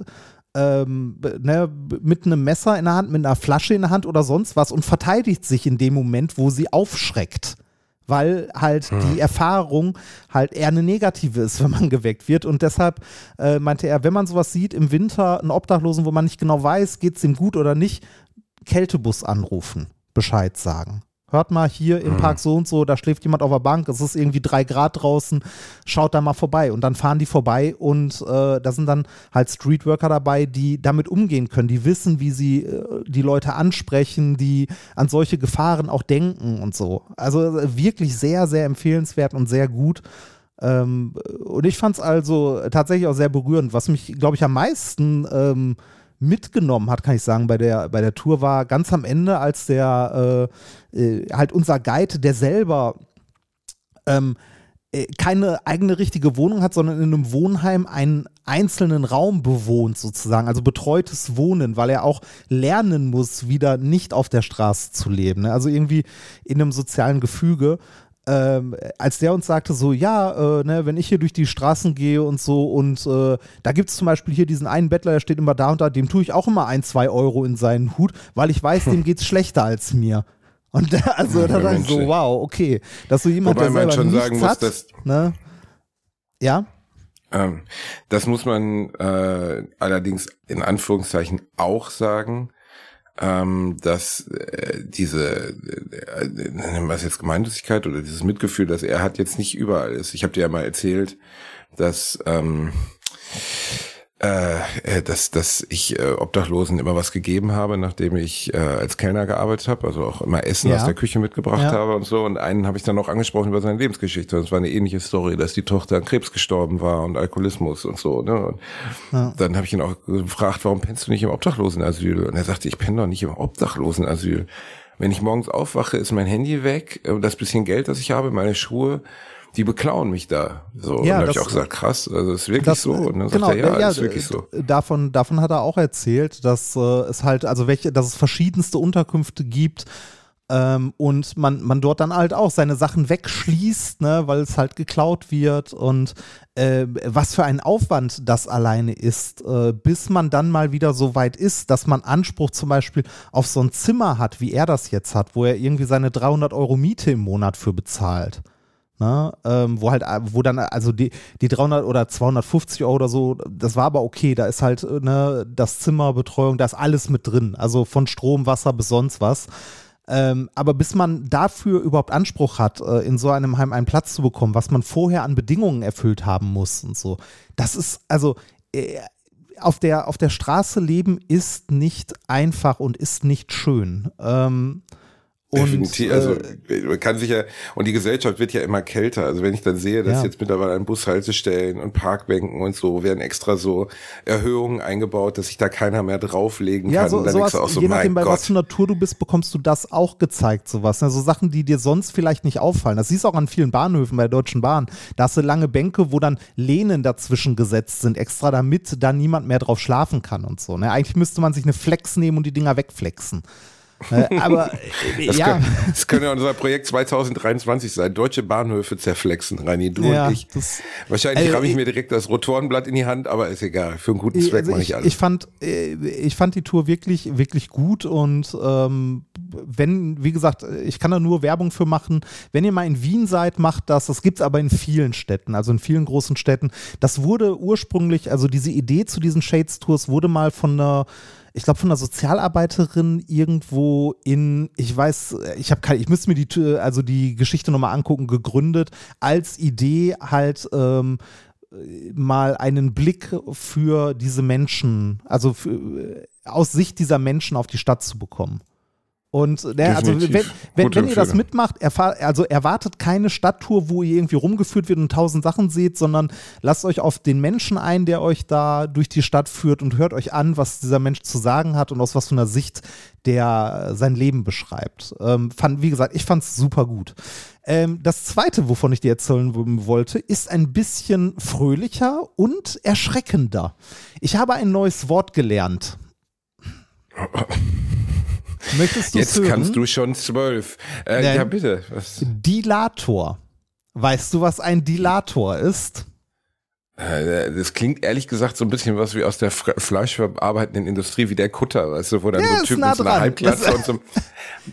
Speaker 2: ähm, ne, mit einem Messer in der Hand, mit einer Flasche in der Hand oder sonst was und verteidigt sich in dem Moment, wo sie aufschreckt. Weil halt die Erfahrung halt eher eine negative ist, (laughs) wenn man geweckt wird. Und deshalb äh, meinte er, wenn man sowas sieht im Winter, einen Obdachlosen, wo man nicht genau weiß, geht es ihm gut oder nicht, Kältebus anrufen, Bescheid sagen. Hört mal hier im Park so und so, da schläft jemand auf der Bank, es ist irgendwie drei Grad draußen, schaut da mal vorbei. Und dann fahren die vorbei und äh, da sind dann halt Streetworker dabei, die damit umgehen können, die wissen, wie sie äh, die Leute ansprechen, die an solche Gefahren auch denken und so. Also äh, wirklich sehr, sehr empfehlenswert und sehr gut. Ähm, und ich fand es also tatsächlich auch sehr berührend. Was mich, glaube ich, am meisten ähm, mitgenommen hat, kann ich sagen, bei der, bei der Tour war ganz am Ende, als der äh, äh, halt unser Guide, der selber ähm, äh, keine eigene richtige Wohnung hat, sondern in einem Wohnheim einen einzelnen Raum bewohnt sozusagen, also betreutes Wohnen, weil er auch lernen muss, wieder nicht auf der Straße zu leben, ne? also irgendwie in einem sozialen Gefüge. Ähm, als der uns sagte, so, ja, äh, ne, wenn ich hier durch die Straßen gehe und so und äh, da gibt es zum Beispiel hier diesen einen Bettler, der steht immer da und da, dem tue ich auch immer ein, zwei Euro in seinen Hut, weil ich weiß, dem (laughs) geht's schlechter als mir. Und da, also da
Speaker 1: Ja,
Speaker 2: dachte ich so,
Speaker 1: Mensch,
Speaker 2: wow, okay, dass so jemand,
Speaker 1: Wobei
Speaker 2: der
Speaker 1: man
Speaker 2: selber
Speaker 1: schon
Speaker 2: nichts
Speaker 1: sagen muss,
Speaker 2: hat,
Speaker 1: dass-
Speaker 2: ne? Ja,
Speaker 1: Ähm, das muss man äh, allerdings in Anführungszeichen auch sagen, ähm, dass äh, diese, äh, äh, was jetzt Gemeinnützigkeit oder dieses Mitgefühl, das er hat, jetzt nicht überall ist. Ich habe dir ja mal erzählt, dass ähm, äh, äh, dass, dass ich äh, Obdachlosen immer was gegeben habe, nachdem ich äh, als Kellner gearbeitet habe, also auch immer Essen
Speaker 2: Ja.
Speaker 1: aus der Küche mitgebracht
Speaker 2: Ja.
Speaker 1: habe und so. Und einen habe ich dann auch angesprochen über seine Lebensgeschichte. Und es war eine ähnliche Story, dass die Tochter an Krebs gestorben war und Alkoholismus und so. Ne? Und dann habe ich ihn auch gefragt, warum pennst du nicht im Obdachlosenasyl? Und er sagte, ich penne doch nicht im Obdachlosenasyl. Wenn ich morgens aufwache, ist mein Handy weg, das bisschen Geld, das ich habe, meine Schuhe, die beklauen mich da. So,
Speaker 2: Ja,
Speaker 1: und da habe ich auch gesagt, krass, also ist wirklich
Speaker 2: Das,
Speaker 1: so. Und dann
Speaker 2: genau,
Speaker 1: sagt er, ja,
Speaker 2: ja,
Speaker 1: ist wirklich so.
Speaker 2: Davon, davon hat er auch erzählt, dass äh, es halt, also welche, dass es verschiedenste Unterkünfte gibt ähm, und man, man dort dann halt auch seine Sachen wegschließt, ne, weil es halt geklaut wird und äh, was für ein Aufwand das alleine ist, äh, bis man dann mal wieder so weit ist, dass man Anspruch zum Beispiel auf so ein Zimmer hat, wie er das jetzt hat, wo er irgendwie seine 300 Euro Miete im Monat für bezahlt. Ne, ähm, wo halt, wo dann, also die, die 300 oder 250 Euro oder so, das war aber okay, da ist halt, äh, ne, das Zimmer, Betreuung, da ist alles mit drin, also von Strom, Wasser bis sonst was. Ähm, aber bis man dafür überhaupt Anspruch hat, äh, in so einem Heim einen Platz zu bekommen, was man vorher an Bedingungen erfüllt haben muss und so, das ist, also, äh, auf der, auf der Straße leben ist nicht einfach und ist nicht schön. Ähm, und,
Speaker 1: Definitiv, also
Speaker 2: äh,
Speaker 1: man kann sich ja, und die Gesellschaft wird ja immer kälter. Also wenn ich dann sehe, dass
Speaker 2: Ja.
Speaker 1: jetzt mittlerweile an Bushaltestellen und Parkbänken und so werden extra so Erhöhungen eingebaut, dass sich da keiner mehr drauflegen
Speaker 2: Ja,
Speaker 1: kann.
Speaker 2: so,
Speaker 1: und dann
Speaker 2: sowas,
Speaker 1: du auch so,
Speaker 2: je nachdem, bei was für einer Tour du bist, bekommst du das auch gezeigt, sowas. Also Sachen, die dir sonst vielleicht nicht auffallen. Das siehst du auch an vielen Bahnhöfen bei der Deutschen Bahn. Da hast du lange Bänke, wo dann Lehnen dazwischen gesetzt sind, extra damit da niemand mehr drauf schlafen kann und so. Ne? Eigentlich müsste man sich eine Flex nehmen und die Dinger wegflexen. Aber (laughs)
Speaker 1: Das,
Speaker 2: ja.
Speaker 1: kann, das könnte ja unser Projekt 2023 sein. Deutsche Bahnhöfe zerflexen, Reini, du
Speaker 2: Ja,
Speaker 1: und ich.
Speaker 2: das-
Speaker 1: Wahrscheinlich ramme ich
Speaker 2: ich-
Speaker 1: mir direkt das Rotorenblatt in die Hand, aber ist egal. Für einen guten Zweck
Speaker 2: Also
Speaker 1: mache
Speaker 2: ich,
Speaker 1: ich alles.
Speaker 2: ich, fand, äh, ich fand die Tour wirklich, wirklich gut und ähm, wenn, wie gesagt, ich kann da nur Werbung für machen. Wenn ihr mal in Wien seid, macht das. Das gibt es aber in vielen Städten, also in vielen großen Städten. Das wurde ursprünglich, also diese Idee zu diesen Shades-Tours wurde mal von einer ich glaube, von einer Sozialarbeiterin irgendwo in, ich weiß, ich habe keine, ich müsste mir die, Tür- also die Geschichte nochmal angucken, gegründet, als Idee halt ähm, mal einen Blick für diese Menschen, also für, aus Sicht dieser Menschen auf die Stadt zu bekommen. Und ne, also wenn, wenn, wenn ihr das mitmacht, erfahr, also erwartet keine Stadttour, wo ihr irgendwie rumgeführt wird und tausend Sachen seht, sondern lasst euch auf den Menschen ein, der euch da durch die Stadt führt und hört euch an, was dieser Mensch zu sagen hat und aus was für einer Sicht der äh, sein Leben beschreibt. Ähm, fand, wie gesagt, ich fand es super gut. Ähm, das zweite, wovon ich dir erzählen wollte, ist ein bisschen fröhlicher und erschreckender. Ich habe ein neues Wort gelernt. (laughs) Möchtest du
Speaker 1: Jetzt
Speaker 2: hören?
Speaker 1: kannst du schon zwölf. Äh, ja, bitte. Was?
Speaker 2: Dilator. Weißt du, was ein Dilator ist?
Speaker 1: Äh, Das klingt ehrlich gesagt so ein bisschen was wie aus der fleischverarbeitenden Industrie, wie der Kutter, weißt du, wo dann
Speaker 2: Ja,
Speaker 1: so ein Typ
Speaker 2: nah
Speaker 1: mit so einer. Halbklasse und so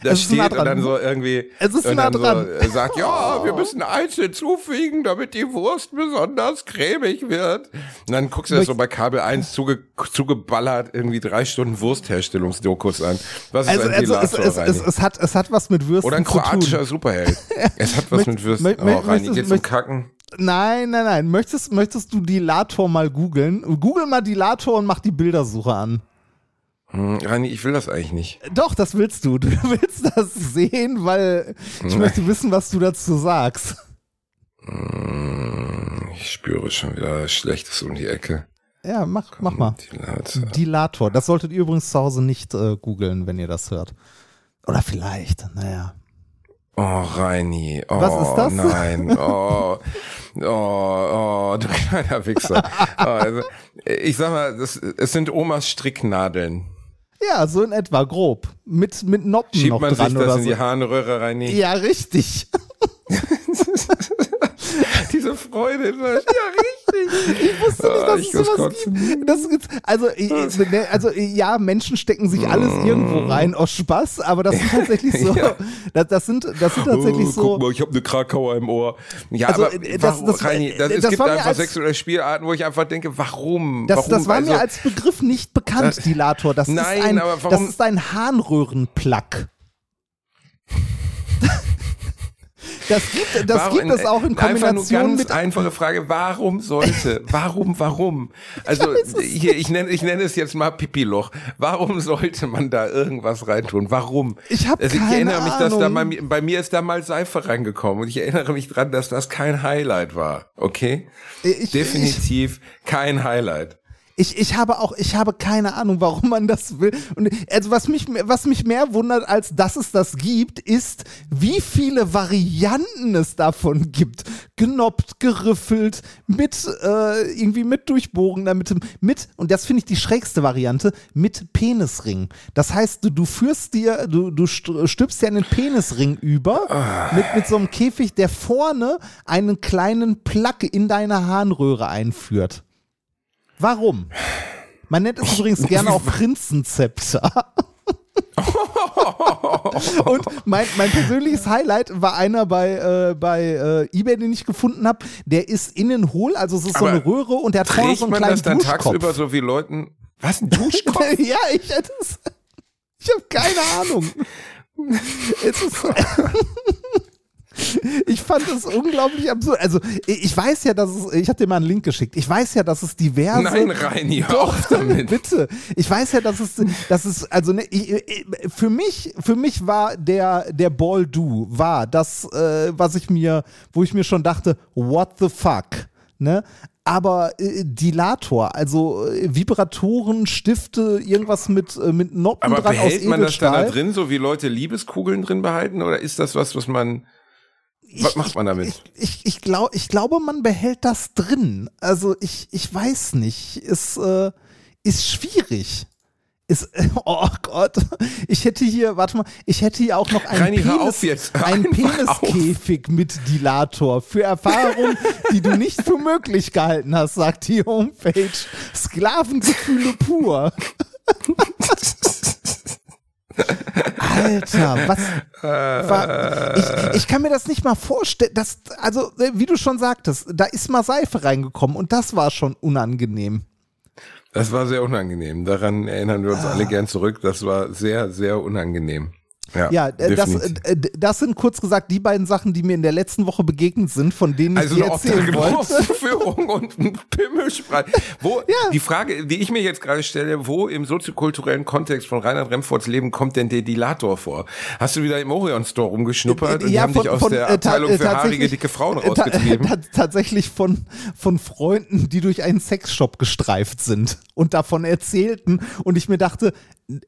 Speaker 1: da
Speaker 2: nah
Speaker 1: steht und dann so irgendwie
Speaker 2: Es ist
Speaker 1: und
Speaker 2: nah
Speaker 1: dann
Speaker 2: dran.
Speaker 1: So, äh, sagt, ja, wir müssen Eis hinzufügen, damit die Wurst besonders cremig wird. Und dann guckst du das so bei Kabel 1 zuge, zugeballert irgendwie drei Stunden Wurstherstellungsdokus an. Was ist
Speaker 2: Also,
Speaker 1: ein
Speaker 2: also es, es, es, es, hat, es hat was mit Würsten
Speaker 1: Oder ein
Speaker 2: zu tun.
Speaker 1: kroatischer Superheld. (laughs) Es hat was mit Würsten. Oh, Reini, geht's um Kacken?
Speaker 2: Nein, nein, nein. Möchtest, möchtest du Dilator mal googeln? Google mal Dilator und mach die Bildersuche an.
Speaker 1: Hm, Reini, ich will das eigentlich nicht.
Speaker 2: Doch, das willst du. Du (laughs) willst das sehen, weil ich möchte wissen, was du dazu sagst.
Speaker 1: Hm, Ich spüre schon wieder Schlechtes um die Ecke.
Speaker 2: Ja, mach, mach mal.
Speaker 1: Dilator.
Speaker 2: Dilator. Das solltet ihr übrigens zu Hause nicht äh, googeln, wenn ihr das hört. Oder vielleicht, naja.
Speaker 1: Oh, Reini. Oh,
Speaker 2: Was ist das?
Speaker 1: Nein. (laughs) Oh, oh, oh, du kleiner Wichser. (laughs) Oh, also, ich sag mal, das, es sind Omas Stricknadeln.
Speaker 2: Ja, so in etwa, grob. Mit, mit Noppen
Speaker 1: Schiebt
Speaker 2: noch
Speaker 1: man
Speaker 2: dran
Speaker 1: sich das in
Speaker 2: so.
Speaker 1: die Harnröhre, Reini?
Speaker 2: Ja, richtig. (laughs)
Speaker 1: Diese Freude. Ja, richtig.
Speaker 2: Ich wusste nicht,
Speaker 1: Ah,
Speaker 2: dass
Speaker 1: ich
Speaker 2: es sowas
Speaker 1: kotzen.
Speaker 2: gibt. Das also, äh, ne, also ja, Menschen stecken sich alles irgendwo rein aus Spaß, aber das sind (laughs) tatsächlich so.
Speaker 1: Ja.
Speaker 2: das, das sind, das sind tatsächlich
Speaker 1: oh,
Speaker 2: so.
Speaker 1: Guck mal, ich habe eine Krakauer im Ohr. Ja,
Speaker 2: Also,
Speaker 1: aber
Speaker 2: äh, das- das-
Speaker 1: Reini, das,
Speaker 2: äh,
Speaker 1: es
Speaker 2: das
Speaker 1: gibt
Speaker 2: war mir
Speaker 1: einfach
Speaker 2: als-
Speaker 1: sexuelle Spielarten, wo ich einfach denke, warum?
Speaker 2: Das,
Speaker 1: warum?
Speaker 2: das war
Speaker 1: Also,
Speaker 2: mir als Begriff nicht bekannt, Dilator. Das
Speaker 1: Nein,
Speaker 2: ist ein,
Speaker 1: aber
Speaker 2: das
Speaker 1: warum-
Speaker 2: ist ein Harnröhrenplug. (laughs) Das gibt, das
Speaker 1: Warum-
Speaker 2: gibt es auch in
Speaker 1: Einfach nur
Speaker 2: Kombination
Speaker 1: ganz
Speaker 2: mit.
Speaker 1: einfache Frage, warum sollte, warum, warum? Also hier, ich nenne, ich nenne es jetzt mal Pipiloch. Warum sollte man da irgendwas reintun? Warum?
Speaker 2: Ich hab
Speaker 1: also, ich
Speaker 2: keine
Speaker 1: erinnere mich, dass da
Speaker 2: Ahnung.
Speaker 1: bei, mir- bei mir ist da mal Seife reingekommen und ich erinnere mich dran, dass das kein Highlight war. Okay?
Speaker 2: Ich-
Speaker 1: Definitiv kein Highlight.
Speaker 2: Ich, ich habe auch, ich habe keine Ahnung, warum man das will. Und also was mich, was mich mehr wundert, als dass es das gibt, ist, wie viele Varianten es davon gibt. Genoppt, geriffelt, mit äh, irgendwie mit Durchbohren, damit mit, und das finde ich die schrägste Variante, mit Penisring. Das heißt, du, du führst dir, du, du st- stülpst dir einen Penisring über mit, mit so einem Käfig, der vorne einen kleinen Plug in deine Harnröhre einführt. Warum? Man nennt es (laughs) übrigens gerne auch (laughs) Prinzenzepter. (laughs) Und mein, mein persönliches Highlight war einer bei, äh, bei äh, eBay, den ich gefunden habe. Der ist innen hohl, also es ist so
Speaker 1: Aber
Speaker 2: eine Röhre und der hat vorne so einen
Speaker 1: man
Speaker 2: kleinen
Speaker 1: das dann
Speaker 2: Duschkopf.
Speaker 1: tagsüber so wie Leuten, was, ein Duschkopf?
Speaker 2: ja, ich hätte es. Ich habe keine Ahnung. es ist. Ich fand es unglaublich absurd. Also, ich weiß ja, dass es, ich habe dir mal einen Link geschickt. Ich weiß ja, dass es diverse.
Speaker 1: Nein, Reini,
Speaker 2: Doch,
Speaker 1: auf damit. (laughs)
Speaker 2: bitte. Ich weiß ja, dass es, dass es, also ne, ich, für mich, für mich war der, der Ball Do, war das, äh, was ich mir, wo ich mir schon dachte, what the fuck, ne? Aber äh, Dilator, also äh, Vibratoren, Stifte, irgendwas mit, äh, mit Noppen
Speaker 1: Aber
Speaker 2: dran aus
Speaker 1: behält man das da drin, so wie Leute Liebeskugeln drin behalten? Oder ist das was, was man, was macht man damit?
Speaker 2: Ich, ich, ich, glaub, ich glaube, man behält das drin. Also ich, ich weiß nicht. Es äh, ist schwierig. Ist, (laughs) oh Gott, ich hätte hier, warte mal, ich hätte hier auch noch einen Penis, einen mit Dilator für Erfahrungen, die du nicht für möglich gehalten hast, sagt die Homepage. Sklavengefühle pur. (laughs) Alter, was? War, ich, ich kann mir das nicht mal vorstellen. Das, also, wie du schon sagtest, da ist mal Seife reingekommen und das war schon unangenehm.
Speaker 1: Das war sehr unangenehm. Daran erinnern wir uns alle gern zurück. Das war sehr, sehr unangenehm. Ja,
Speaker 2: Ja, äh, das, äh, das sind kurz gesagt die beiden Sachen, die mir in der letzten Woche begegnet sind, von denen ich
Speaker 1: Also
Speaker 2: dir
Speaker 1: eine
Speaker 2: erzählen wollte. (laughs)
Speaker 1: Obdachlosenführung und ein Pimmelspray. Wo, (laughs)
Speaker 2: Ja.
Speaker 1: Die Frage, die ich mir jetzt gerade stelle, wo im soziokulturellen Kontext von Reinhard Remfords Leben kommt denn der Dilator vor? Hast du wieder im Orion Store rumgeschnuppert und die haben dich aus der
Speaker 2: äh,
Speaker 1: Abteilung
Speaker 2: äh,
Speaker 1: für haarige, dicke Frauen
Speaker 2: äh,
Speaker 1: rausgetrieben? (laughs)
Speaker 2: ta- tatsächlich von, von Freunden, die durch einen Sexshop gestreift sind und davon erzählten und ich mir dachte,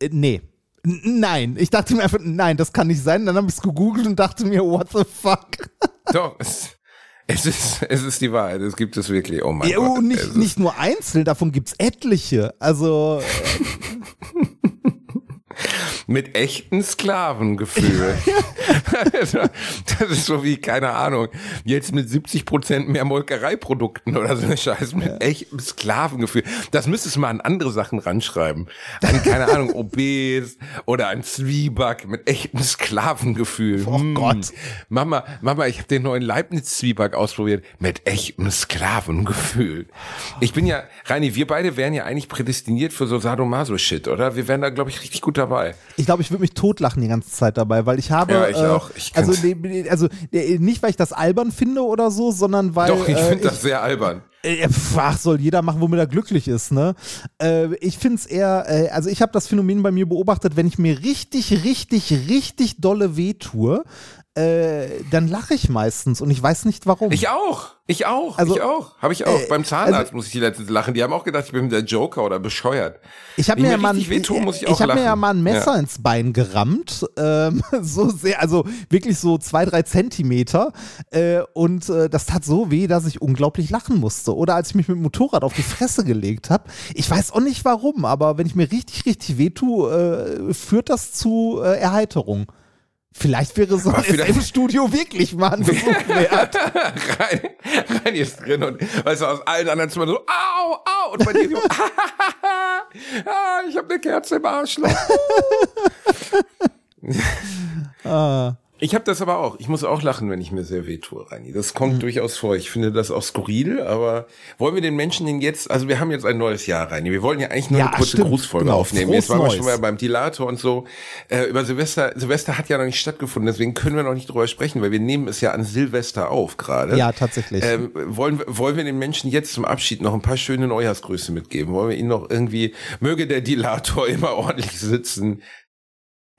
Speaker 2: äh, nee. Nein, ich dachte mir einfach, nein, das kann nicht sein. Dann habe ich es gegoogelt und dachte mir, what the fuck?
Speaker 1: Doch, es, es, ist, es ist die Wahrheit. Es gibt es wirklich. Oh mein
Speaker 2: Ja,
Speaker 1: Gott.
Speaker 2: und
Speaker 1: es
Speaker 2: nicht, nicht nur einzeln, davon gibt's etliche. Also,
Speaker 1: mit echten Sklavengefühl. (laughs) (laughs) Das ist so wie, keine Ahnung, jetzt mit 70 Prozent mehr Molkereiprodukten oder so eine Scheiße, mit echtem Sklavengefühl. Das müsstest du mal an andere Sachen ranschreiben. An, keine Ahnung, (laughs) Obes oder an Zwieback mit echtem Sklavengefühl.
Speaker 2: Oh
Speaker 1: Hm.
Speaker 2: Gott.
Speaker 1: Mama, Mama, ich habe den neuen Leibniz-Zwieback ausprobiert mit echtem Sklavengefühl. Ich bin ja, Reini, wir beide wären ja eigentlich prädestiniert für so Sadomaso-Shit, oder? Wir wären da, glaube ich, richtig gut dabei.
Speaker 2: ich glaube, ich würde mich totlachen die ganze Zeit dabei, weil ich habe.
Speaker 1: Ja, ich
Speaker 2: äh,
Speaker 1: auch. Ich
Speaker 2: also,
Speaker 1: kann's.
Speaker 2: nee, also äh, nicht, weil ich das albern finde oder so, sondern weil.
Speaker 1: Doch, ich
Speaker 2: äh,
Speaker 1: finde das sehr albern.
Speaker 2: Äh, Ach, soll jeder machen, womit er glücklich ist, ne? Äh, ich finde es eher, äh, also ich habe das Phänomen bei mir beobachtet, wenn ich mir richtig, richtig, richtig dolle wehtue, äh, dann lache ich meistens und ich weiß nicht warum.
Speaker 1: Ich auch. Ich auch.
Speaker 2: Also,
Speaker 1: ich auch. Habe ich auch.
Speaker 2: äh,
Speaker 1: Beim Zahnarzt
Speaker 2: also-
Speaker 1: muss ich die letztens lachen. Die haben auch gedacht, ich bin der Joker oder bescheuert.
Speaker 2: Ich habe mir, ja mal
Speaker 1: ich
Speaker 2: ich hab mir ja mal ein Messer
Speaker 1: Ja.
Speaker 2: ins Bein gerammt, ähm, (laughs) so sehr, also wirklich so zwei, drei Zentimeter äh, und äh, das tat so weh, dass ich unglaublich lachen musste. Oder als ich mich mit dem Motorrad auf die Fresse gelegt habe, ich weiß auch nicht warum, aber wenn ich mir richtig, richtig wehtue, äh, führt das zu Erheiterung. Vielleicht wäre so ein SM-Studio wirklich mal ein Besuch wert. (laughs)
Speaker 1: rein, rein ist drin und weißt du, aus allen anderen Zimmern so, au, au, und bei dir so, (laughs) ah, ich habe eine Kerze im Arschloch. (laughs)
Speaker 2: Ah.
Speaker 1: Ich habe das aber auch. Ich muss auch lachen, wenn ich mir sehr weh tue, Reini. Das
Speaker 2: Mhm.
Speaker 1: kommt durchaus vor. Ich finde das auch skurril, aber wollen wir den Menschen denn jetzt, also wir haben jetzt ein neues Jahr, Reini. Wir wollen ja eigentlich nur
Speaker 2: Ja,
Speaker 1: eine kurze
Speaker 2: stimmt.
Speaker 1: Grußfolge
Speaker 2: Genau.
Speaker 1: aufnehmen.
Speaker 2: Frohes
Speaker 1: jetzt waren wir schon mal beim Dilator und so. Äh, über Silvester, Silvester hat ja noch nicht stattgefunden, deswegen können wir noch nicht drüber sprechen, weil wir nehmen es ja an Silvester auf gerade.
Speaker 2: Ja, tatsächlich.
Speaker 1: Ähm, wollen, wir- wollen wir den Menschen jetzt zum Abschied noch ein paar schöne Neujahrsgrüße mitgeben? Wollen wir ihnen noch irgendwie, möge der Dilator (laughs) immer ordentlich sitzen?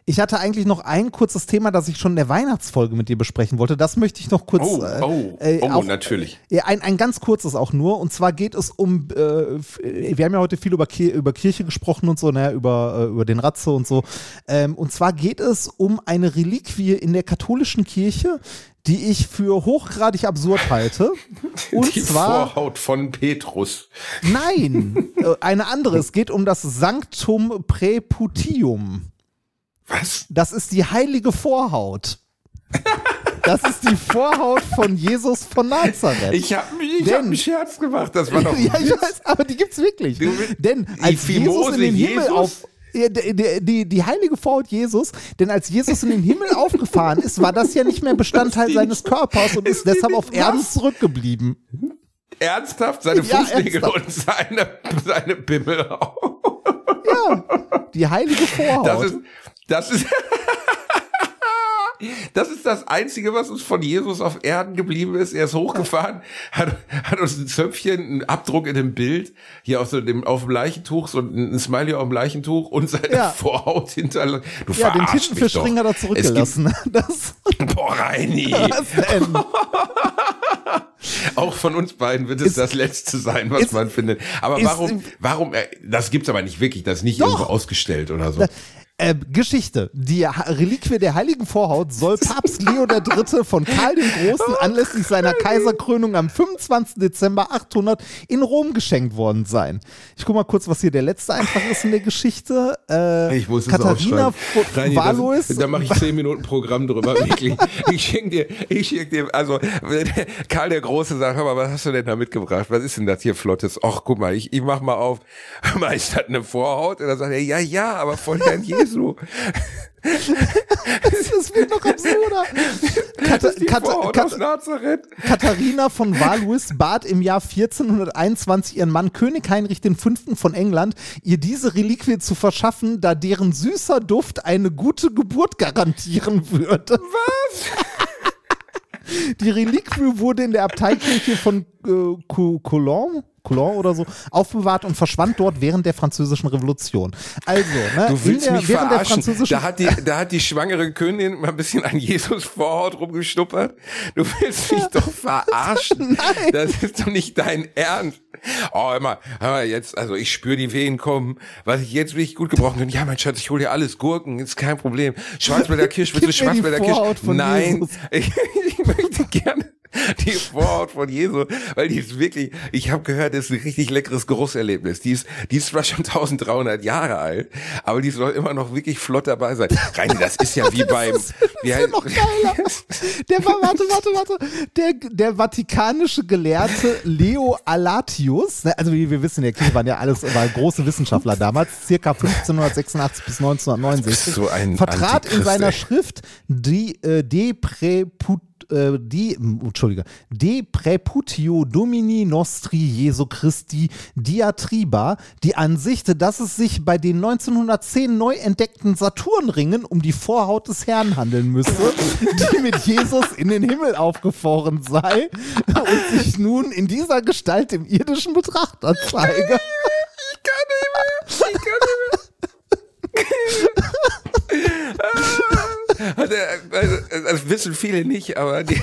Speaker 2: Ich hatte eigentlich noch ein kurzes Thema, das ich schon in der Weihnachtsfolge mit dir besprechen wollte. Das möchte ich noch kurz.
Speaker 1: Oh,
Speaker 2: äh,
Speaker 1: oh,
Speaker 2: äh,
Speaker 1: oh,
Speaker 2: auch-
Speaker 1: natürlich.
Speaker 2: Ja, ein, ein ganz kurzes auch nur. Und zwar geht es um, äh, f- wir haben ja heute viel über, Ki über Kirche gesprochen und so, ne, über, äh, über den Ratze und so. Ähm, und zwar geht es um eine Reliquie in der katholischen Kirche, die ich für hochgradig absurd halte. (laughs) Und
Speaker 1: Die
Speaker 2: zwar,
Speaker 1: Vorhaut von Petrus.
Speaker 2: nein, äh, eine andere. Es geht um das Sanctum Preputium.
Speaker 1: Was?
Speaker 2: Das ist die heilige Vorhaut. Das ist die Vorhaut von Jesus von Nazareth.
Speaker 1: Ich habe ich
Speaker 2: Denn-
Speaker 1: hab einen Scherz gemacht. Das war doch. (laughs)
Speaker 2: ja, ich weiß, aber die gibt's wirklich.
Speaker 1: Du-
Speaker 2: Denn als Jesus in den Himmel
Speaker 1: Jesus?
Speaker 2: auf ja, die, die, die, heilige Vorhaut Jesus, denn als Jesus in den Himmel aufgefahren ist, war das ja nicht mehr Bestandteil (laughs) seines Körpers und ist,
Speaker 1: ist
Speaker 2: deshalb auf Erden zurückgeblieben.
Speaker 1: Ernsthaft? Seine
Speaker 2: Ja,
Speaker 1: Fußnägel
Speaker 2: ernsthaft.
Speaker 1: und seine, seine Bimmel auch.
Speaker 2: Ja, die heilige Vorhaut.
Speaker 1: Das ist. Das ist. (laughs) Das ist das Einzige, was uns von Jesus auf Erden geblieben ist. Er ist hochgefahren, hat, hat uns ein Zöpfchen, einen Abdruck in dem Bild, hier auf, so dem, auf dem Leichentuch, so ein Smiley auf dem Leichentuch und seine
Speaker 2: Ja.
Speaker 1: Vorhaut hinterlassen. Du
Speaker 2: ja, den Tintenfischring hat er zurückgelassen. Das, (laughs)
Speaker 1: boah, Reini.
Speaker 2: denn? (laughs)
Speaker 1: Auch von uns beiden wird es
Speaker 2: Ist-
Speaker 1: das Letzte sein, was
Speaker 2: ist-
Speaker 1: man findet. Aber
Speaker 2: ist-
Speaker 1: warum, warum, äh, das gibt's aber nicht wirklich, das ist nicht
Speaker 2: Doch.
Speaker 1: irgendwo ausgestellt oder so.
Speaker 2: Äh, Geschichte. Die Reliquie der heiligen Vorhaut soll Papst Leo III. von Karl dem Großen anlässlich seiner Kaiserkrönung am 25. Dezember 800 in Rom geschenkt worden sein. Ich guck mal kurz, was hier der letzte Eintrag ist in der Geschichte. Äh,
Speaker 1: Ich muss es
Speaker 2: Katharina von
Speaker 1: Reini,
Speaker 2: Valois.
Speaker 1: das, da mache ich zehn Minuten Programm drüber, (laughs) wirklich. Ich schenke dir, ich schenke dir, also Karl der Große sagt, hör mal, was hast du denn da mitgebracht? Was ist denn das hier Flottes? Ach, guck mal, ich, ich mach mal auf. Hör mal, ist das eine Vorhaut? Und dann sagt er, ja, ja, aber von Herrn (laughs) Jesu.
Speaker 2: das wird noch absurder. Kata Kata Kata. Katharina von Valois bat im Jahr 1421 ihren Mann König Heinrich V. von England, ihr diese Reliquie zu verschaffen, da deren süßer Duft eine gute Geburt garantieren würde.
Speaker 1: Was?
Speaker 2: Die Reliquie wurde in der Abteikirche von äh, Cou- Coulon, oder so aufbewahrt und verschwand dort während der Französischen Revolution. Also, ne,
Speaker 1: Du willst
Speaker 2: der,
Speaker 1: mich
Speaker 2: während der
Speaker 1: verarschen.
Speaker 2: französischen
Speaker 1: Da hat, die, da hat die schwangere Königin mal ein bisschen an Jesus Vorhaut rumgeschnuppert. Du willst mich doch verarschen. (laughs)
Speaker 2: Nein.
Speaker 1: Das ist doch nicht dein Ernst. Oh, mal, hör mal jetzt, also ich spüre die Wehen kommen. Was ich jetzt wirklich gut gebrauchen kann. Ja, mein Schatz, ich hole dir alles. Gurken, ist kein Problem. Schwarzwälder (laughs) Kirsch, willst du Schwarzwälder Kirsch? Nein, ich, (laughs) ich möchte gerne (laughs) die Vorhaut von Jesu, weil die ist wirklich, ich habe gehört, das ist ein richtig leckeres Geruchserlebnis. Die ist, die ist zwar schon 1300 Jahre alt, aber die soll immer noch wirklich flott dabei sein. Reini, das ist ja (laughs) wie beim, wie
Speaker 2: ist ja noch geiler. (laughs) Der war, warte, warte, warte. Der, der vatikanische Gelehrte Leo Alatius, ne, also wie wir wissen, in der Kirche waren ja alles war große Wissenschaftler damals, circa 1586 bis 1969,
Speaker 1: so ein
Speaker 2: vertrat in
Speaker 1: Antichrist,
Speaker 2: seiner
Speaker 1: ey.
Speaker 2: Schrift die, äh, De Preput äh, die, Entschuldige, De Preputio Domini Nostri Jesu Christi Diatriba die Ansicht, dass es sich bei den 1910 neu entdeckten Saturnringen um die Vorhaut des Herrn handeln müsse, die mit Jesus in den Himmel aufgefahren sei und sich nun in dieser Gestalt im irdischen Betrachter zeige.
Speaker 1: Ich kann nicht mehr. Ich kann nicht mehr. Also, also, das wissen viele nicht, aber die,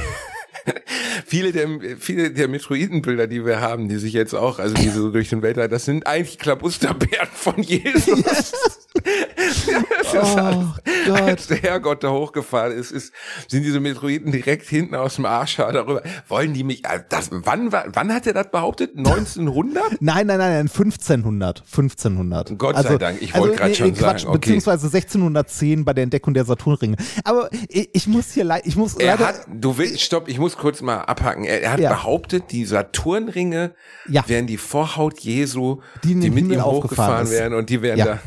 Speaker 1: (laughs) viele der, viele der Metroidenbilder, die wir haben, die sich jetzt auch, also die so durch den Weltall, das sind eigentlich Klabusterbären von Jesus. (laughs) Das ist alles,
Speaker 2: Gott.
Speaker 1: als der Herrgott da hochgefahren ist, ist, sind diese Metroiden direkt hinten aus dem Arsch darüber. Wollen die mich, also das, wann, wann hat er das behauptet? 1900? (laughs)
Speaker 2: Nein, nein, nein, nein, 1500. 1500.
Speaker 1: Gott sei Dank, ich wollte grad schon
Speaker 2: Quatsch,
Speaker 1: sagen, okay.
Speaker 2: Beziehungsweise 1610 bei der Entdeckung der Saturnringe. Aber ich, ich muss hier leid, ich muss
Speaker 1: Er
Speaker 2: leider.
Speaker 1: hat, du willst, stopp, ich muss kurz mal abhaken. Er, er hat
Speaker 2: Ja.
Speaker 1: behauptet, die Saturnringe
Speaker 2: Ja.
Speaker 1: wären die Vorhaut Jesu,
Speaker 2: Die
Speaker 1: die, mit
Speaker 2: Himmel
Speaker 1: ihm hochgefahren wären und die wären
Speaker 2: Ja.
Speaker 1: da.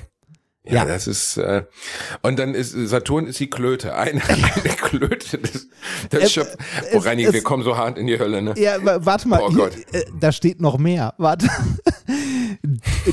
Speaker 1: Ja,
Speaker 2: Ja.
Speaker 1: das ist, äh, und dann ist, Saturn ist die Klöte. Eine, eine Klöte des, des
Speaker 2: Es-
Speaker 1: Schöpf. Oh,
Speaker 2: es-
Speaker 1: Reini,
Speaker 2: es-
Speaker 1: wir kommen so hart in die Hölle, ne?
Speaker 2: Ja, wa- warte mal,
Speaker 1: Oh
Speaker 2: hier,
Speaker 1: Gott.
Speaker 2: äh, da steht noch mehr. Warte.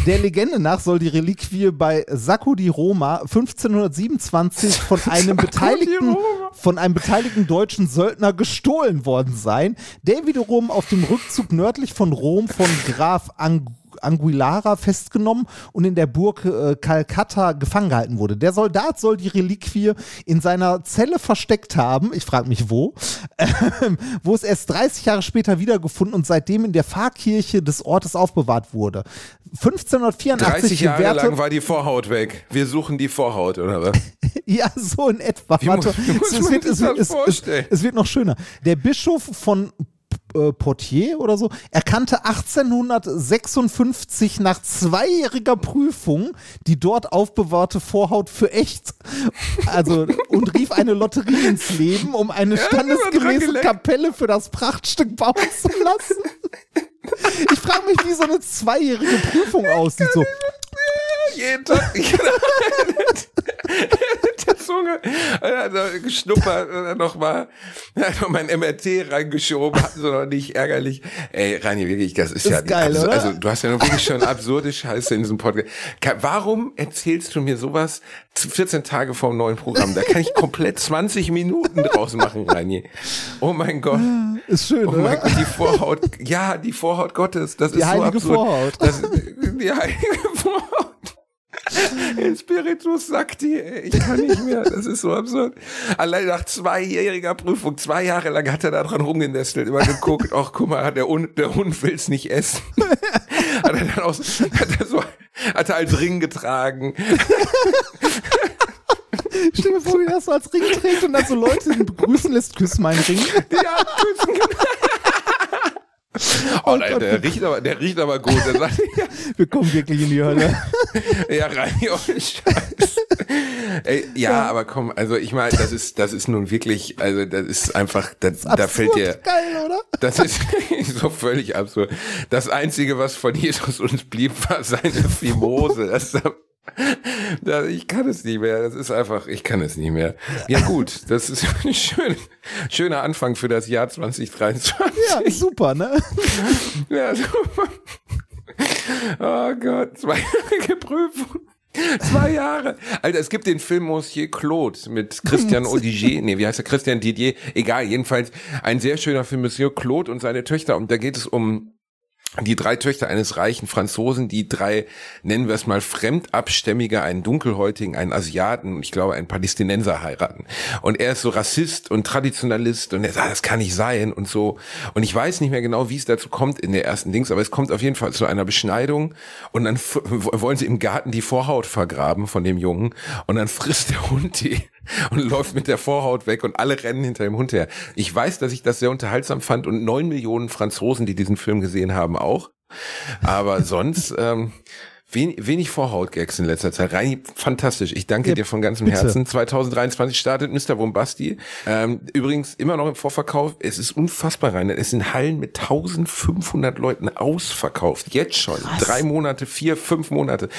Speaker 2: Der Legende nach soll die Reliquie bei Sacco di Roma 1527 von (laughs) einem beteiligten von einem beteiligten deutschen Söldner gestohlen worden sein, der wiederum auf dem Rückzug nördlich von Rom von Graf Ang Anguillara festgenommen und in der Burg äh, Calcutta gefangen gehalten wurde. Der Soldat soll die Reliquie in seiner Zelle versteckt haben. Ich frage mich wo. Ähm, wo es erst 30 Jahre später wiedergefunden und seitdem in der Pfarrkirche des Ortes aufbewahrt wurde. 1584
Speaker 1: 30 Jahre
Speaker 2: gewährte,
Speaker 1: lang war die Vorhaut weg. Wir suchen die Vorhaut, oder was? (laughs)
Speaker 2: Ja, so in etwa. Warte,
Speaker 1: muss- muss
Speaker 2: es, wird, es, es, es wird noch schöner. Der Bischof von äh, Portier oder so erkannte 1856 nach zweijähriger Prüfung die dort aufbewahrte Vorhaut für echt. Also und rief eine Lotterie ins Leben, um eine standesgemäße. Kapelle für das Prachtstück bauen zu lassen. Ich frage mich, wie so eine zweijährige Prüfung aussieht. So,
Speaker 1: Jeden Tag. (laughs) (laughs) Zunge. Also geschnuppert nochmal noch mal ein MRT reingeschoben. Hatten sie noch nicht ärgerlich. Ey, Rani, wirklich, das ist,
Speaker 2: Ist
Speaker 1: ja
Speaker 2: geil, oder?
Speaker 1: Also du hast ja noch wirklich schon absurde Scheiße in diesem Podcast. Warum erzählst du mir sowas 14 Tage vor dem neuen Programm? Da kann ich komplett 20 Minuten draus machen, Rani. Oh mein Gott.
Speaker 2: ist schön,
Speaker 1: Oh mein
Speaker 2: oder?
Speaker 1: Gott, die Vorhaut, ja, die Vorhaut Gottes, das
Speaker 2: Die
Speaker 1: ist so absurd.
Speaker 2: Vorhaut.
Speaker 1: Das, die heilige (laughs) Vorhaut. (laughs) In Spiritus Sakti, ey, ich kann nicht mehr, das ist so absurd. Allein nach zweijähriger Prüfung, zwei Jahre lang hat er da dran rumgenestelt, immer geguckt, ach guck mal, der Hund, der Hund will's nicht essen. (laughs) Hat er dann aus, hat er so, hat er als Ring getragen. (laughs)
Speaker 2: Stell dir vor, wie das so als Ring trägt und dann so Leute begrüßen lässt, küss meinen Ring.
Speaker 1: Ja, küssen. (laughs) Oh nein,
Speaker 2: Gott.
Speaker 1: der riecht aber, der riecht aber gut. Sagt, ja, (laughs)
Speaker 2: Wir kommen wirklich in die Hölle. (laughs)
Speaker 1: ja rein, oh Scheiß. Ey, ja, aber komm, also ich meine, das ist, das ist nun wirklich, also das ist einfach, das, da fällt dir,
Speaker 2: geil, oder?
Speaker 1: das ist so völlig absurd. Das Einzige, was von Jesus uns blieb, war seine Fimose. Das, das, (laughs) ich kann es nicht mehr. Das ist einfach, ich kann es nicht mehr. Ja gut, das ist (laughs) ein schön, schöner Anfang für das Jahr 2023.
Speaker 2: Ja, super, ne? (laughs)
Speaker 1: Ja, super. Oh Gott, zweijährige Prüfung. Zwei Jahre. Alter, es gibt den Film Monsieur Claude mit Christian Odigier. Nee, wie heißt er? Christian Didier. Egal, jedenfalls ein sehr schöner Film Monsieur Claude und seine Töchter. Und da geht es um die drei Töchter eines reichen Franzosen, die drei, nennen wir es mal, Fremdabstämmige, einen Dunkelhäutigen, einen Asiaten und ich glaube einen Palästinenser heiraten. Und er ist so Rassist und Traditionalist und er sagt, das kann nicht sein und so. Und ich weiß nicht mehr genau, wie es dazu kommt in der ersten Dings, aber es kommt auf jeden Fall zu einer Beschneidung und dann wollen sie im Garten die Vorhaut vergraben von dem Jungen und dann frisst der Hund die (laughs) und läuft mit der Vorhaut weg und alle rennen hinter dem Hund her. Ich weiß, dass ich das sehr unterhaltsam fand und neun Millionen Franzosen, die diesen Film gesehen haben, auch. Aber (laughs) sonst ähm, wen, wenig Vorhaut-Gags in letzter Zeit. Reini, fantastisch. Ich danke
Speaker 2: Ja,
Speaker 1: dir von ganzem
Speaker 2: bitte.
Speaker 1: Herzen. 2023 startet Mr. Bombasti. Ähm, übrigens immer noch im Vorverkauf. Es ist unfassbar rein. Es sind Hallen mit 1500 Leuten ausverkauft. Jetzt schon. Drei Monate, vier, fünf Monate.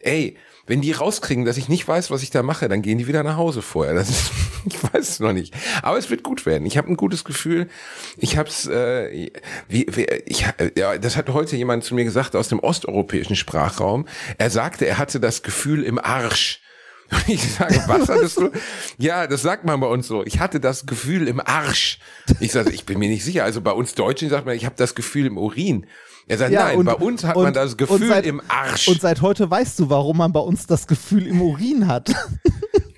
Speaker 1: Ey, wenn die rauskriegen, dass ich nicht weiß, was ich da mache, dann gehen die wieder nach Hause vorher. Das ist, (laughs) ich weiß es noch nicht. Aber es wird gut werden. Ich habe ein gutes Gefühl. Ich habe es, äh, wie, wie, ich, ja, das hat heute jemand zu mir gesagt aus dem osteuropäischen Sprachraum. Er sagte, er hatte das Gefühl im Arsch. (laughs) Und ich sage, was (laughs) hattest du? Ja, das sagt man bei uns so. Ich hatte das Gefühl im Arsch. Ich sage, ich bin mir nicht sicher. Also bei uns Deutschen sagt man, ich habe das Gefühl im Urin. Er sagt, nein, bei uns hat man das Gefühl
Speaker 2: und seit,
Speaker 1: im Arsch.
Speaker 2: Und seit heute weißt du, warum man bei uns das Gefühl im Urin hat. (laughs)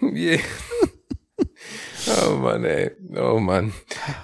Speaker 1: Yeah. Oh Mann, ey. Oh Mann.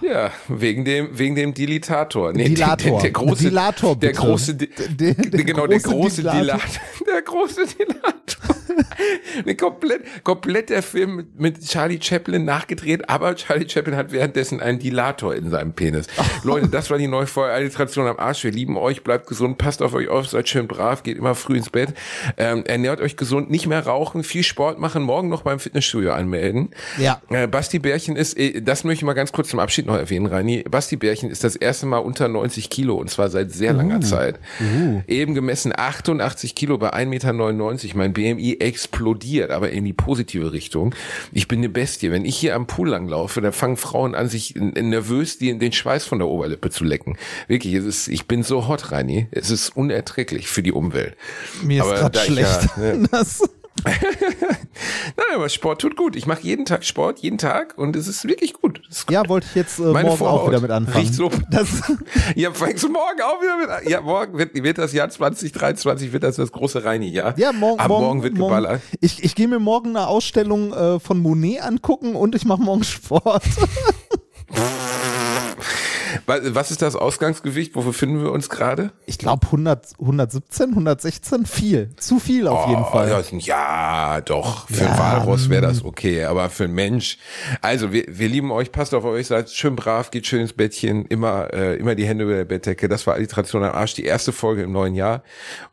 Speaker 1: Ja, wegen dem, wegen dem Dilatator. Nee,
Speaker 2: Dilator.
Speaker 1: Der, der, der große,
Speaker 2: Dilator,
Speaker 1: der
Speaker 2: bitte.
Speaker 1: große, Di-
Speaker 2: Der- der
Speaker 1: genau, der
Speaker 2: große
Speaker 1: große
Speaker 2: Dilator.
Speaker 1: Dilator. (laughs) Der große Dilator. (laughs) nee, komplett, komplett der Film mit, mit Charlie Chaplin nachgedreht, aber Charlie Chaplin hat währenddessen einen Dilator in seinem Penis. (laughs) Leute, das war die neue Alliteration am Arsch. Wir lieben euch, bleibt gesund, passt auf euch auf, seid schön brav, geht immer früh ins Bett, ähm, ernährt euch gesund, nicht mehr rauchen, viel Sport machen, morgen noch beim Fitnessstudio anmelden.
Speaker 2: Ja.
Speaker 1: Äh, Basti Bärchen ist, äh, das möchte ich mal ganz kurz zum Abschied noch erwähnen, Reini. Basti Bärchen ist das erste Mal unter 90 Kilo und zwar seit sehr langer Zeit. Eben gemessen 88 Kilo bei 1,99 Meter. Mein BMI explodiert, aber in die positive Richtung. Ich bin eine Bestie. Wenn ich hier am Pool langlaufe, dann fangen Frauen an, sich nervös die, den Schweiß von der Oberlippe zu lecken. Wirklich, es ist, ich bin so hot, Reini. Es ist unerträglich für die Umwelt.
Speaker 2: Mir ist
Speaker 1: Aber
Speaker 2: gerade
Speaker 1: da ich
Speaker 2: schlecht.
Speaker 1: Ja, (laughs) ne, (laughs) Nein, aber Sport tut gut. Ich mache jeden Tag Sport, jeden Tag und es ist wirklich gut. Ist
Speaker 2: ja, wollte ich jetzt äh,
Speaker 1: Meine
Speaker 2: morgen auch
Speaker 1: Vorhaut
Speaker 2: wieder mit anfangen.
Speaker 1: riecht so-
Speaker 2: Das, (laughs)
Speaker 1: Ja, fängst du morgen auch wieder mit an? Ja, morgen wird, wird das Jahr 2023, wird das das große Reini-Jahr.
Speaker 2: ja, morgen,
Speaker 1: Ab morgen, wird geballert.
Speaker 2: Ich, ich gehe mir morgen eine Ausstellung äh, von Monet angucken und ich mache morgen Sport. (laughs)
Speaker 1: Wa- Was ist das Ausgangsgewicht? Wo befinden wir uns gerade?
Speaker 2: Ich glaube 100, 117, 116, viel. Zu viel auf jeden
Speaker 1: Oh,
Speaker 2: Fall.
Speaker 1: Ja, doch. Für
Speaker 2: Ja,
Speaker 1: ein Walross wäre das okay, aber für einen Mensch. Also, wir, wir lieben euch, passt auf euch, seid schön brav, geht schön ins Bettchen, immer, äh, immer die Hände über der Bettdecke. Das war Alliteration am Arsch, die erste Folge im neuen Jahr.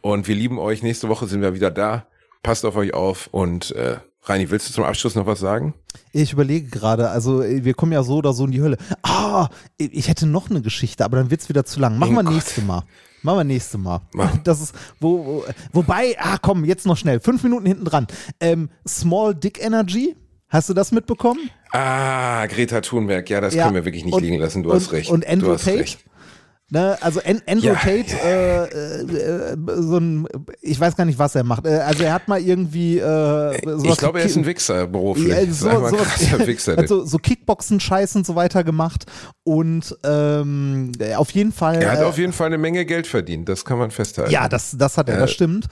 Speaker 1: Und wir lieben euch. Nächste Woche sind wir wieder da. Passt auf euch auf und äh, Reini, willst du zum Abschluss noch was sagen?
Speaker 2: Ich überlege gerade, also äh, wir kommen ja so oder so in die Hölle. Ah, ich hätte noch eine Geschichte, aber dann wird's wieder zu lang. Machen
Speaker 1: Oh
Speaker 2: wir
Speaker 1: Gott.
Speaker 2: nächste Mal. Machen wir nächste Mal. (laughs) Das ist, wo, wo, wobei, ah komm, jetzt noch schnell. Fünf Minuten hinten dran. Ähm, Small Dick Energy, hast du das mitbekommen?
Speaker 1: Ah, Greta Thunberg, ja, das
Speaker 2: Ja,
Speaker 1: können wir wirklich nicht
Speaker 2: und-
Speaker 1: liegen lassen. Du
Speaker 2: und-
Speaker 1: hast recht.
Speaker 2: und Andrew Tate?
Speaker 1: recht.
Speaker 2: Ne, also An Andrew
Speaker 1: Ja.
Speaker 2: Tate, äh, äh, äh, so ein, ich weiß gar nicht, was er macht. Äh, also er hat mal irgendwie äh,
Speaker 1: Ich glaube, er ist ein Wichser beruflich.
Speaker 2: Ja, so,
Speaker 1: ein (laughs)
Speaker 2: so,
Speaker 1: krasser Wichser.
Speaker 2: also so Kickboxen-Scheiß und so weiter gemacht und ähm, auf jeden Fall.
Speaker 1: er hat
Speaker 2: äh,
Speaker 1: auf jeden Fall eine Menge Geld verdient, das kann man festhalten.
Speaker 2: ja, das, das hat er,
Speaker 1: Äh,
Speaker 2: das stimmt.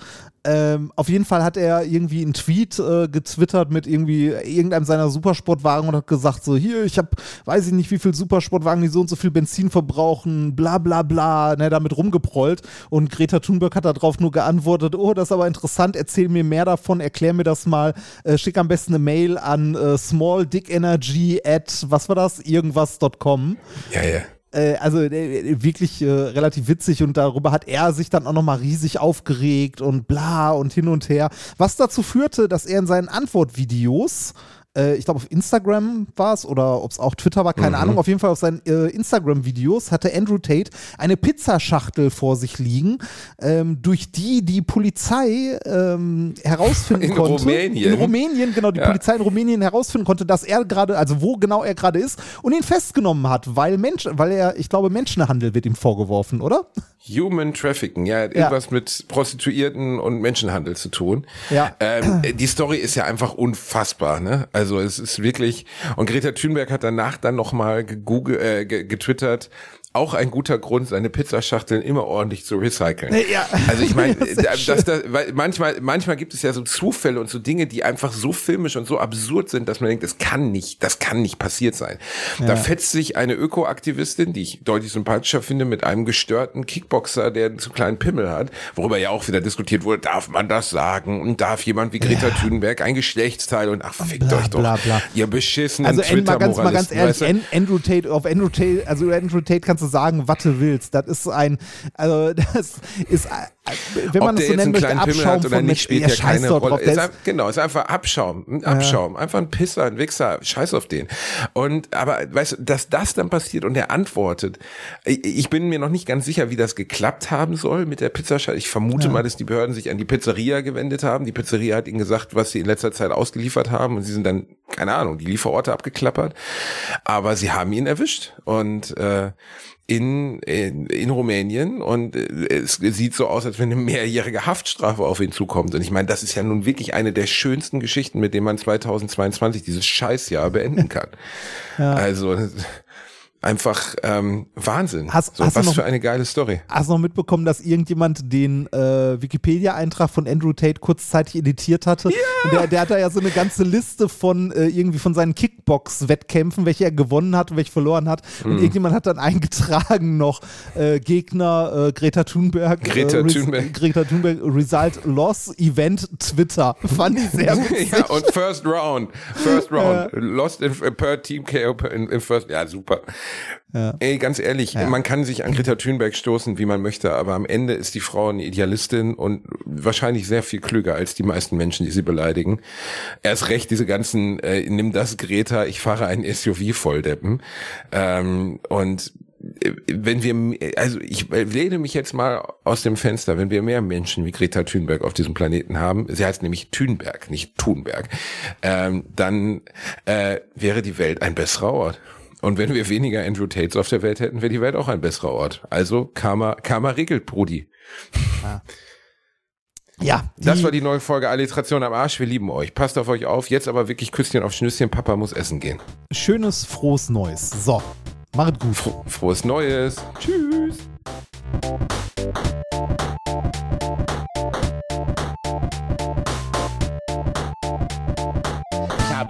Speaker 2: Ähm, auf jeden Fall hat er irgendwie einen Tweet äh, getwittert mit irgendwie irgendeinem seiner Supersportwagen und hat gesagt so, hier, ich habe, weiß ich nicht, wie viel Supersportwagen, die so und so viel Benzin verbrauchen, bla bla bla, ne, damit rumgeprollt. Und Greta Thunberg hat darauf nur geantwortet, oh, das ist aber interessant, erzähl mir mehr davon, erklär mir das mal, äh, schick am besten eine Mail an äh, smalldickenergy at, was war das, irgendwas.com.
Speaker 1: Ja, ja
Speaker 2: äh, also äh, wirklich äh, relativ witzig und darüber hat er sich dann auch nochmal riesig aufgeregt und bla und hin und her, was dazu führte, dass er in seinen Antwortvideos äh, ich glaube auf Instagram war es oder ob es auch Twitter war, keine mhm. Ahnung, auf jeden Fall auf seinen äh, Instagram-Videos hatte Andrew Tate eine Pizzaschachtel vor sich liegen, ähm, durch die die Polizei ähm, herausfinden
Speaker 1: in
Speaker 2: konnte.
Speaker 1: Rumänien.
Speaker 2: In Rumänien, genau, die ja. Polizei in Rumänien herausfinden konnte, dass er gerade, also wo genau er gerade ist und ihn festgenommen hat, weil Mensch, weil er, ich glaube, Menschenhandel wird ihm vorgeworfen, oder?
Speaker 1: Human Trafficking, ja, irgendwas ja. mit Prostituierten und Menschenhandel zu tun.
Speaker 2: Ja.
Speaker 1: Ähm, die Story ist ja einfach unfassbar, ne? Also es ist wirklich, und Greta Thunberg hat danach dann nochmal äh, getwittert, auch ein guter Grund, seine Pizzaschachteln immer ordentlich zu recyceln.
Speaker 2: Ja.
Speaker 1: Also ich meine, (laughs) das, das, das, weil manchmal, manchmal gibt es ja so Zufälle und so Dinge, die einfach so filmisch und so absurd sind, dass man denkt, das kann nicht, das kann nicht passiert sein. Ja. Da fetzt sich eine Ökoaktivistin, die ich deutlich sympathischer finde, mit einem gestörten Kickboxer, der einen zu kleinen Pimmel hat, worüber ja auch wieder diskutiert wurde, darf man das sagen und darf jemand wie Greta ja. Thunberg ein Geschlechtsteil und ach, fickt
Speaker 2: bla,
Speaker 1: euch doch,
Speaker 2: bla, bla.
Speaker 1: ihr beschissenen
Speaker 2: also,
Speaker 1: twitter
Speaker 2: mal ganz, mal ganz ehrlich, weißt du? Andrew Tate, auf Andrew Tate, also Andrew Tate kannst du sagen, was du willst. Das ist ein, also das ist, wenn man
Speaker 1: Ob
Speaker 2: es so nennen möchte, Abschaum
Speaker 1: oder nicht, spielt ja, keine Rolle.
Speaker 2: Drauf,
Speaker 1: ist, genau, ist einfach Abschaum, ein Abschaum, ja. einfach ein Pisser, ein Wichser, scheiß auf den. Und, aber, weißt du, dass das dann passiert und er antwortet, ich bin mir noch nicht ganz sicher, wie das geklappt haben soll mit der Pizzaschale. Ich vermute ja. mal, dass die Behörden sich an die Pizzeria gewendet haben. Die Pizzeria hat ihnen gesagt, was sie in letzter Zeit ausgeliefert haben und sie sind dann, keine Ahnung, die Lieferorte abgeklappert. Aber sie haben ihn erwischt und, äh, in, in, in Rumänien und äh, es sieht so aus, als wenn eine mehrjährige Haftstrafe auf ihn zukommt. Und ich meine, das ist ja nun wirklich eine der schönsten Geschichten, mit denen man 2022 dieses Scheißjahr beenden kann. (laughs) ja. Also einfach ähm, Wahnsinn.
Speaker 2: Hast,
Speaker 1: so,
Speaker 2: hast
Speaker 1: was
Speaker 2: noch,
Speaker 1: für eine geile Story.
Speaker 2: Hast du noch mitbekommen, dass irgendjemand den äh, Wikipedia-Eintrag von Andrew Tate kurzzeitig editiert hatte?
Speaker 1: Ja.
Speaker 2: Der, der hat da ja so eine ganze Liste von äh, irgendwie von seinen Kickbox-Wettkämpfen, welche er gewonnen hat und welche verloren hat. Und mhm. irgendjemand hat dann eingetragen noch äh, Gegner äh, Greta Thunberg.
Speaker 1: Greta Thunberg.
Speaker 2: Greta Thunberg, Result Loss, Event Twitter. (laughs) Fand ich sehr (laughs) witzig.
Speaker 1: ja, und First Round. First Round. Lost in, per Team KO in, in First. Ja, super. Ja. Ey, ganz ehrlich, ja. man kann sich an Greta Thunberg stoßen, wie man möchte, aber am Ende ist die Frau eine Idealistin und wahrscheinlich sehr viel klüger als die meisten Menschen, die sie beleidigen. Erst recht diese ganzen, äh, nimm das Greta, ich fahre ein SUV volldeppen. Ähm, und äh, wenn wir, also ich lehne mich jetzt mal aus dem Fenster, wenn wir mehr Menschen wie Greta Thunberg auf diesem Planeten haben, sie heißt nämlich Thunberg, nicht Thunberg, ähm, dann äh, wäre die Welt ein besserer Ort. Und wenn wir weniger Andrew Tates auf der Welt hätten, wäre die Welt auch ein besserer Ort. Also Karma, Karma regelt, Brudi.
Speaker 2: Ja. Ja.
Speaker 1: Das war die neue Folge Alliteration am Arsch. Wir lieben euch. Passt auf euch auf. Jetzt aber wirklich Küsschen auf Schnüsschen. Papa muss essen gehen.
Speaker 2: Schönes, frohes Neues. So. Macht gut.
Speaker 1: Fro frohes Neues. Tschüss.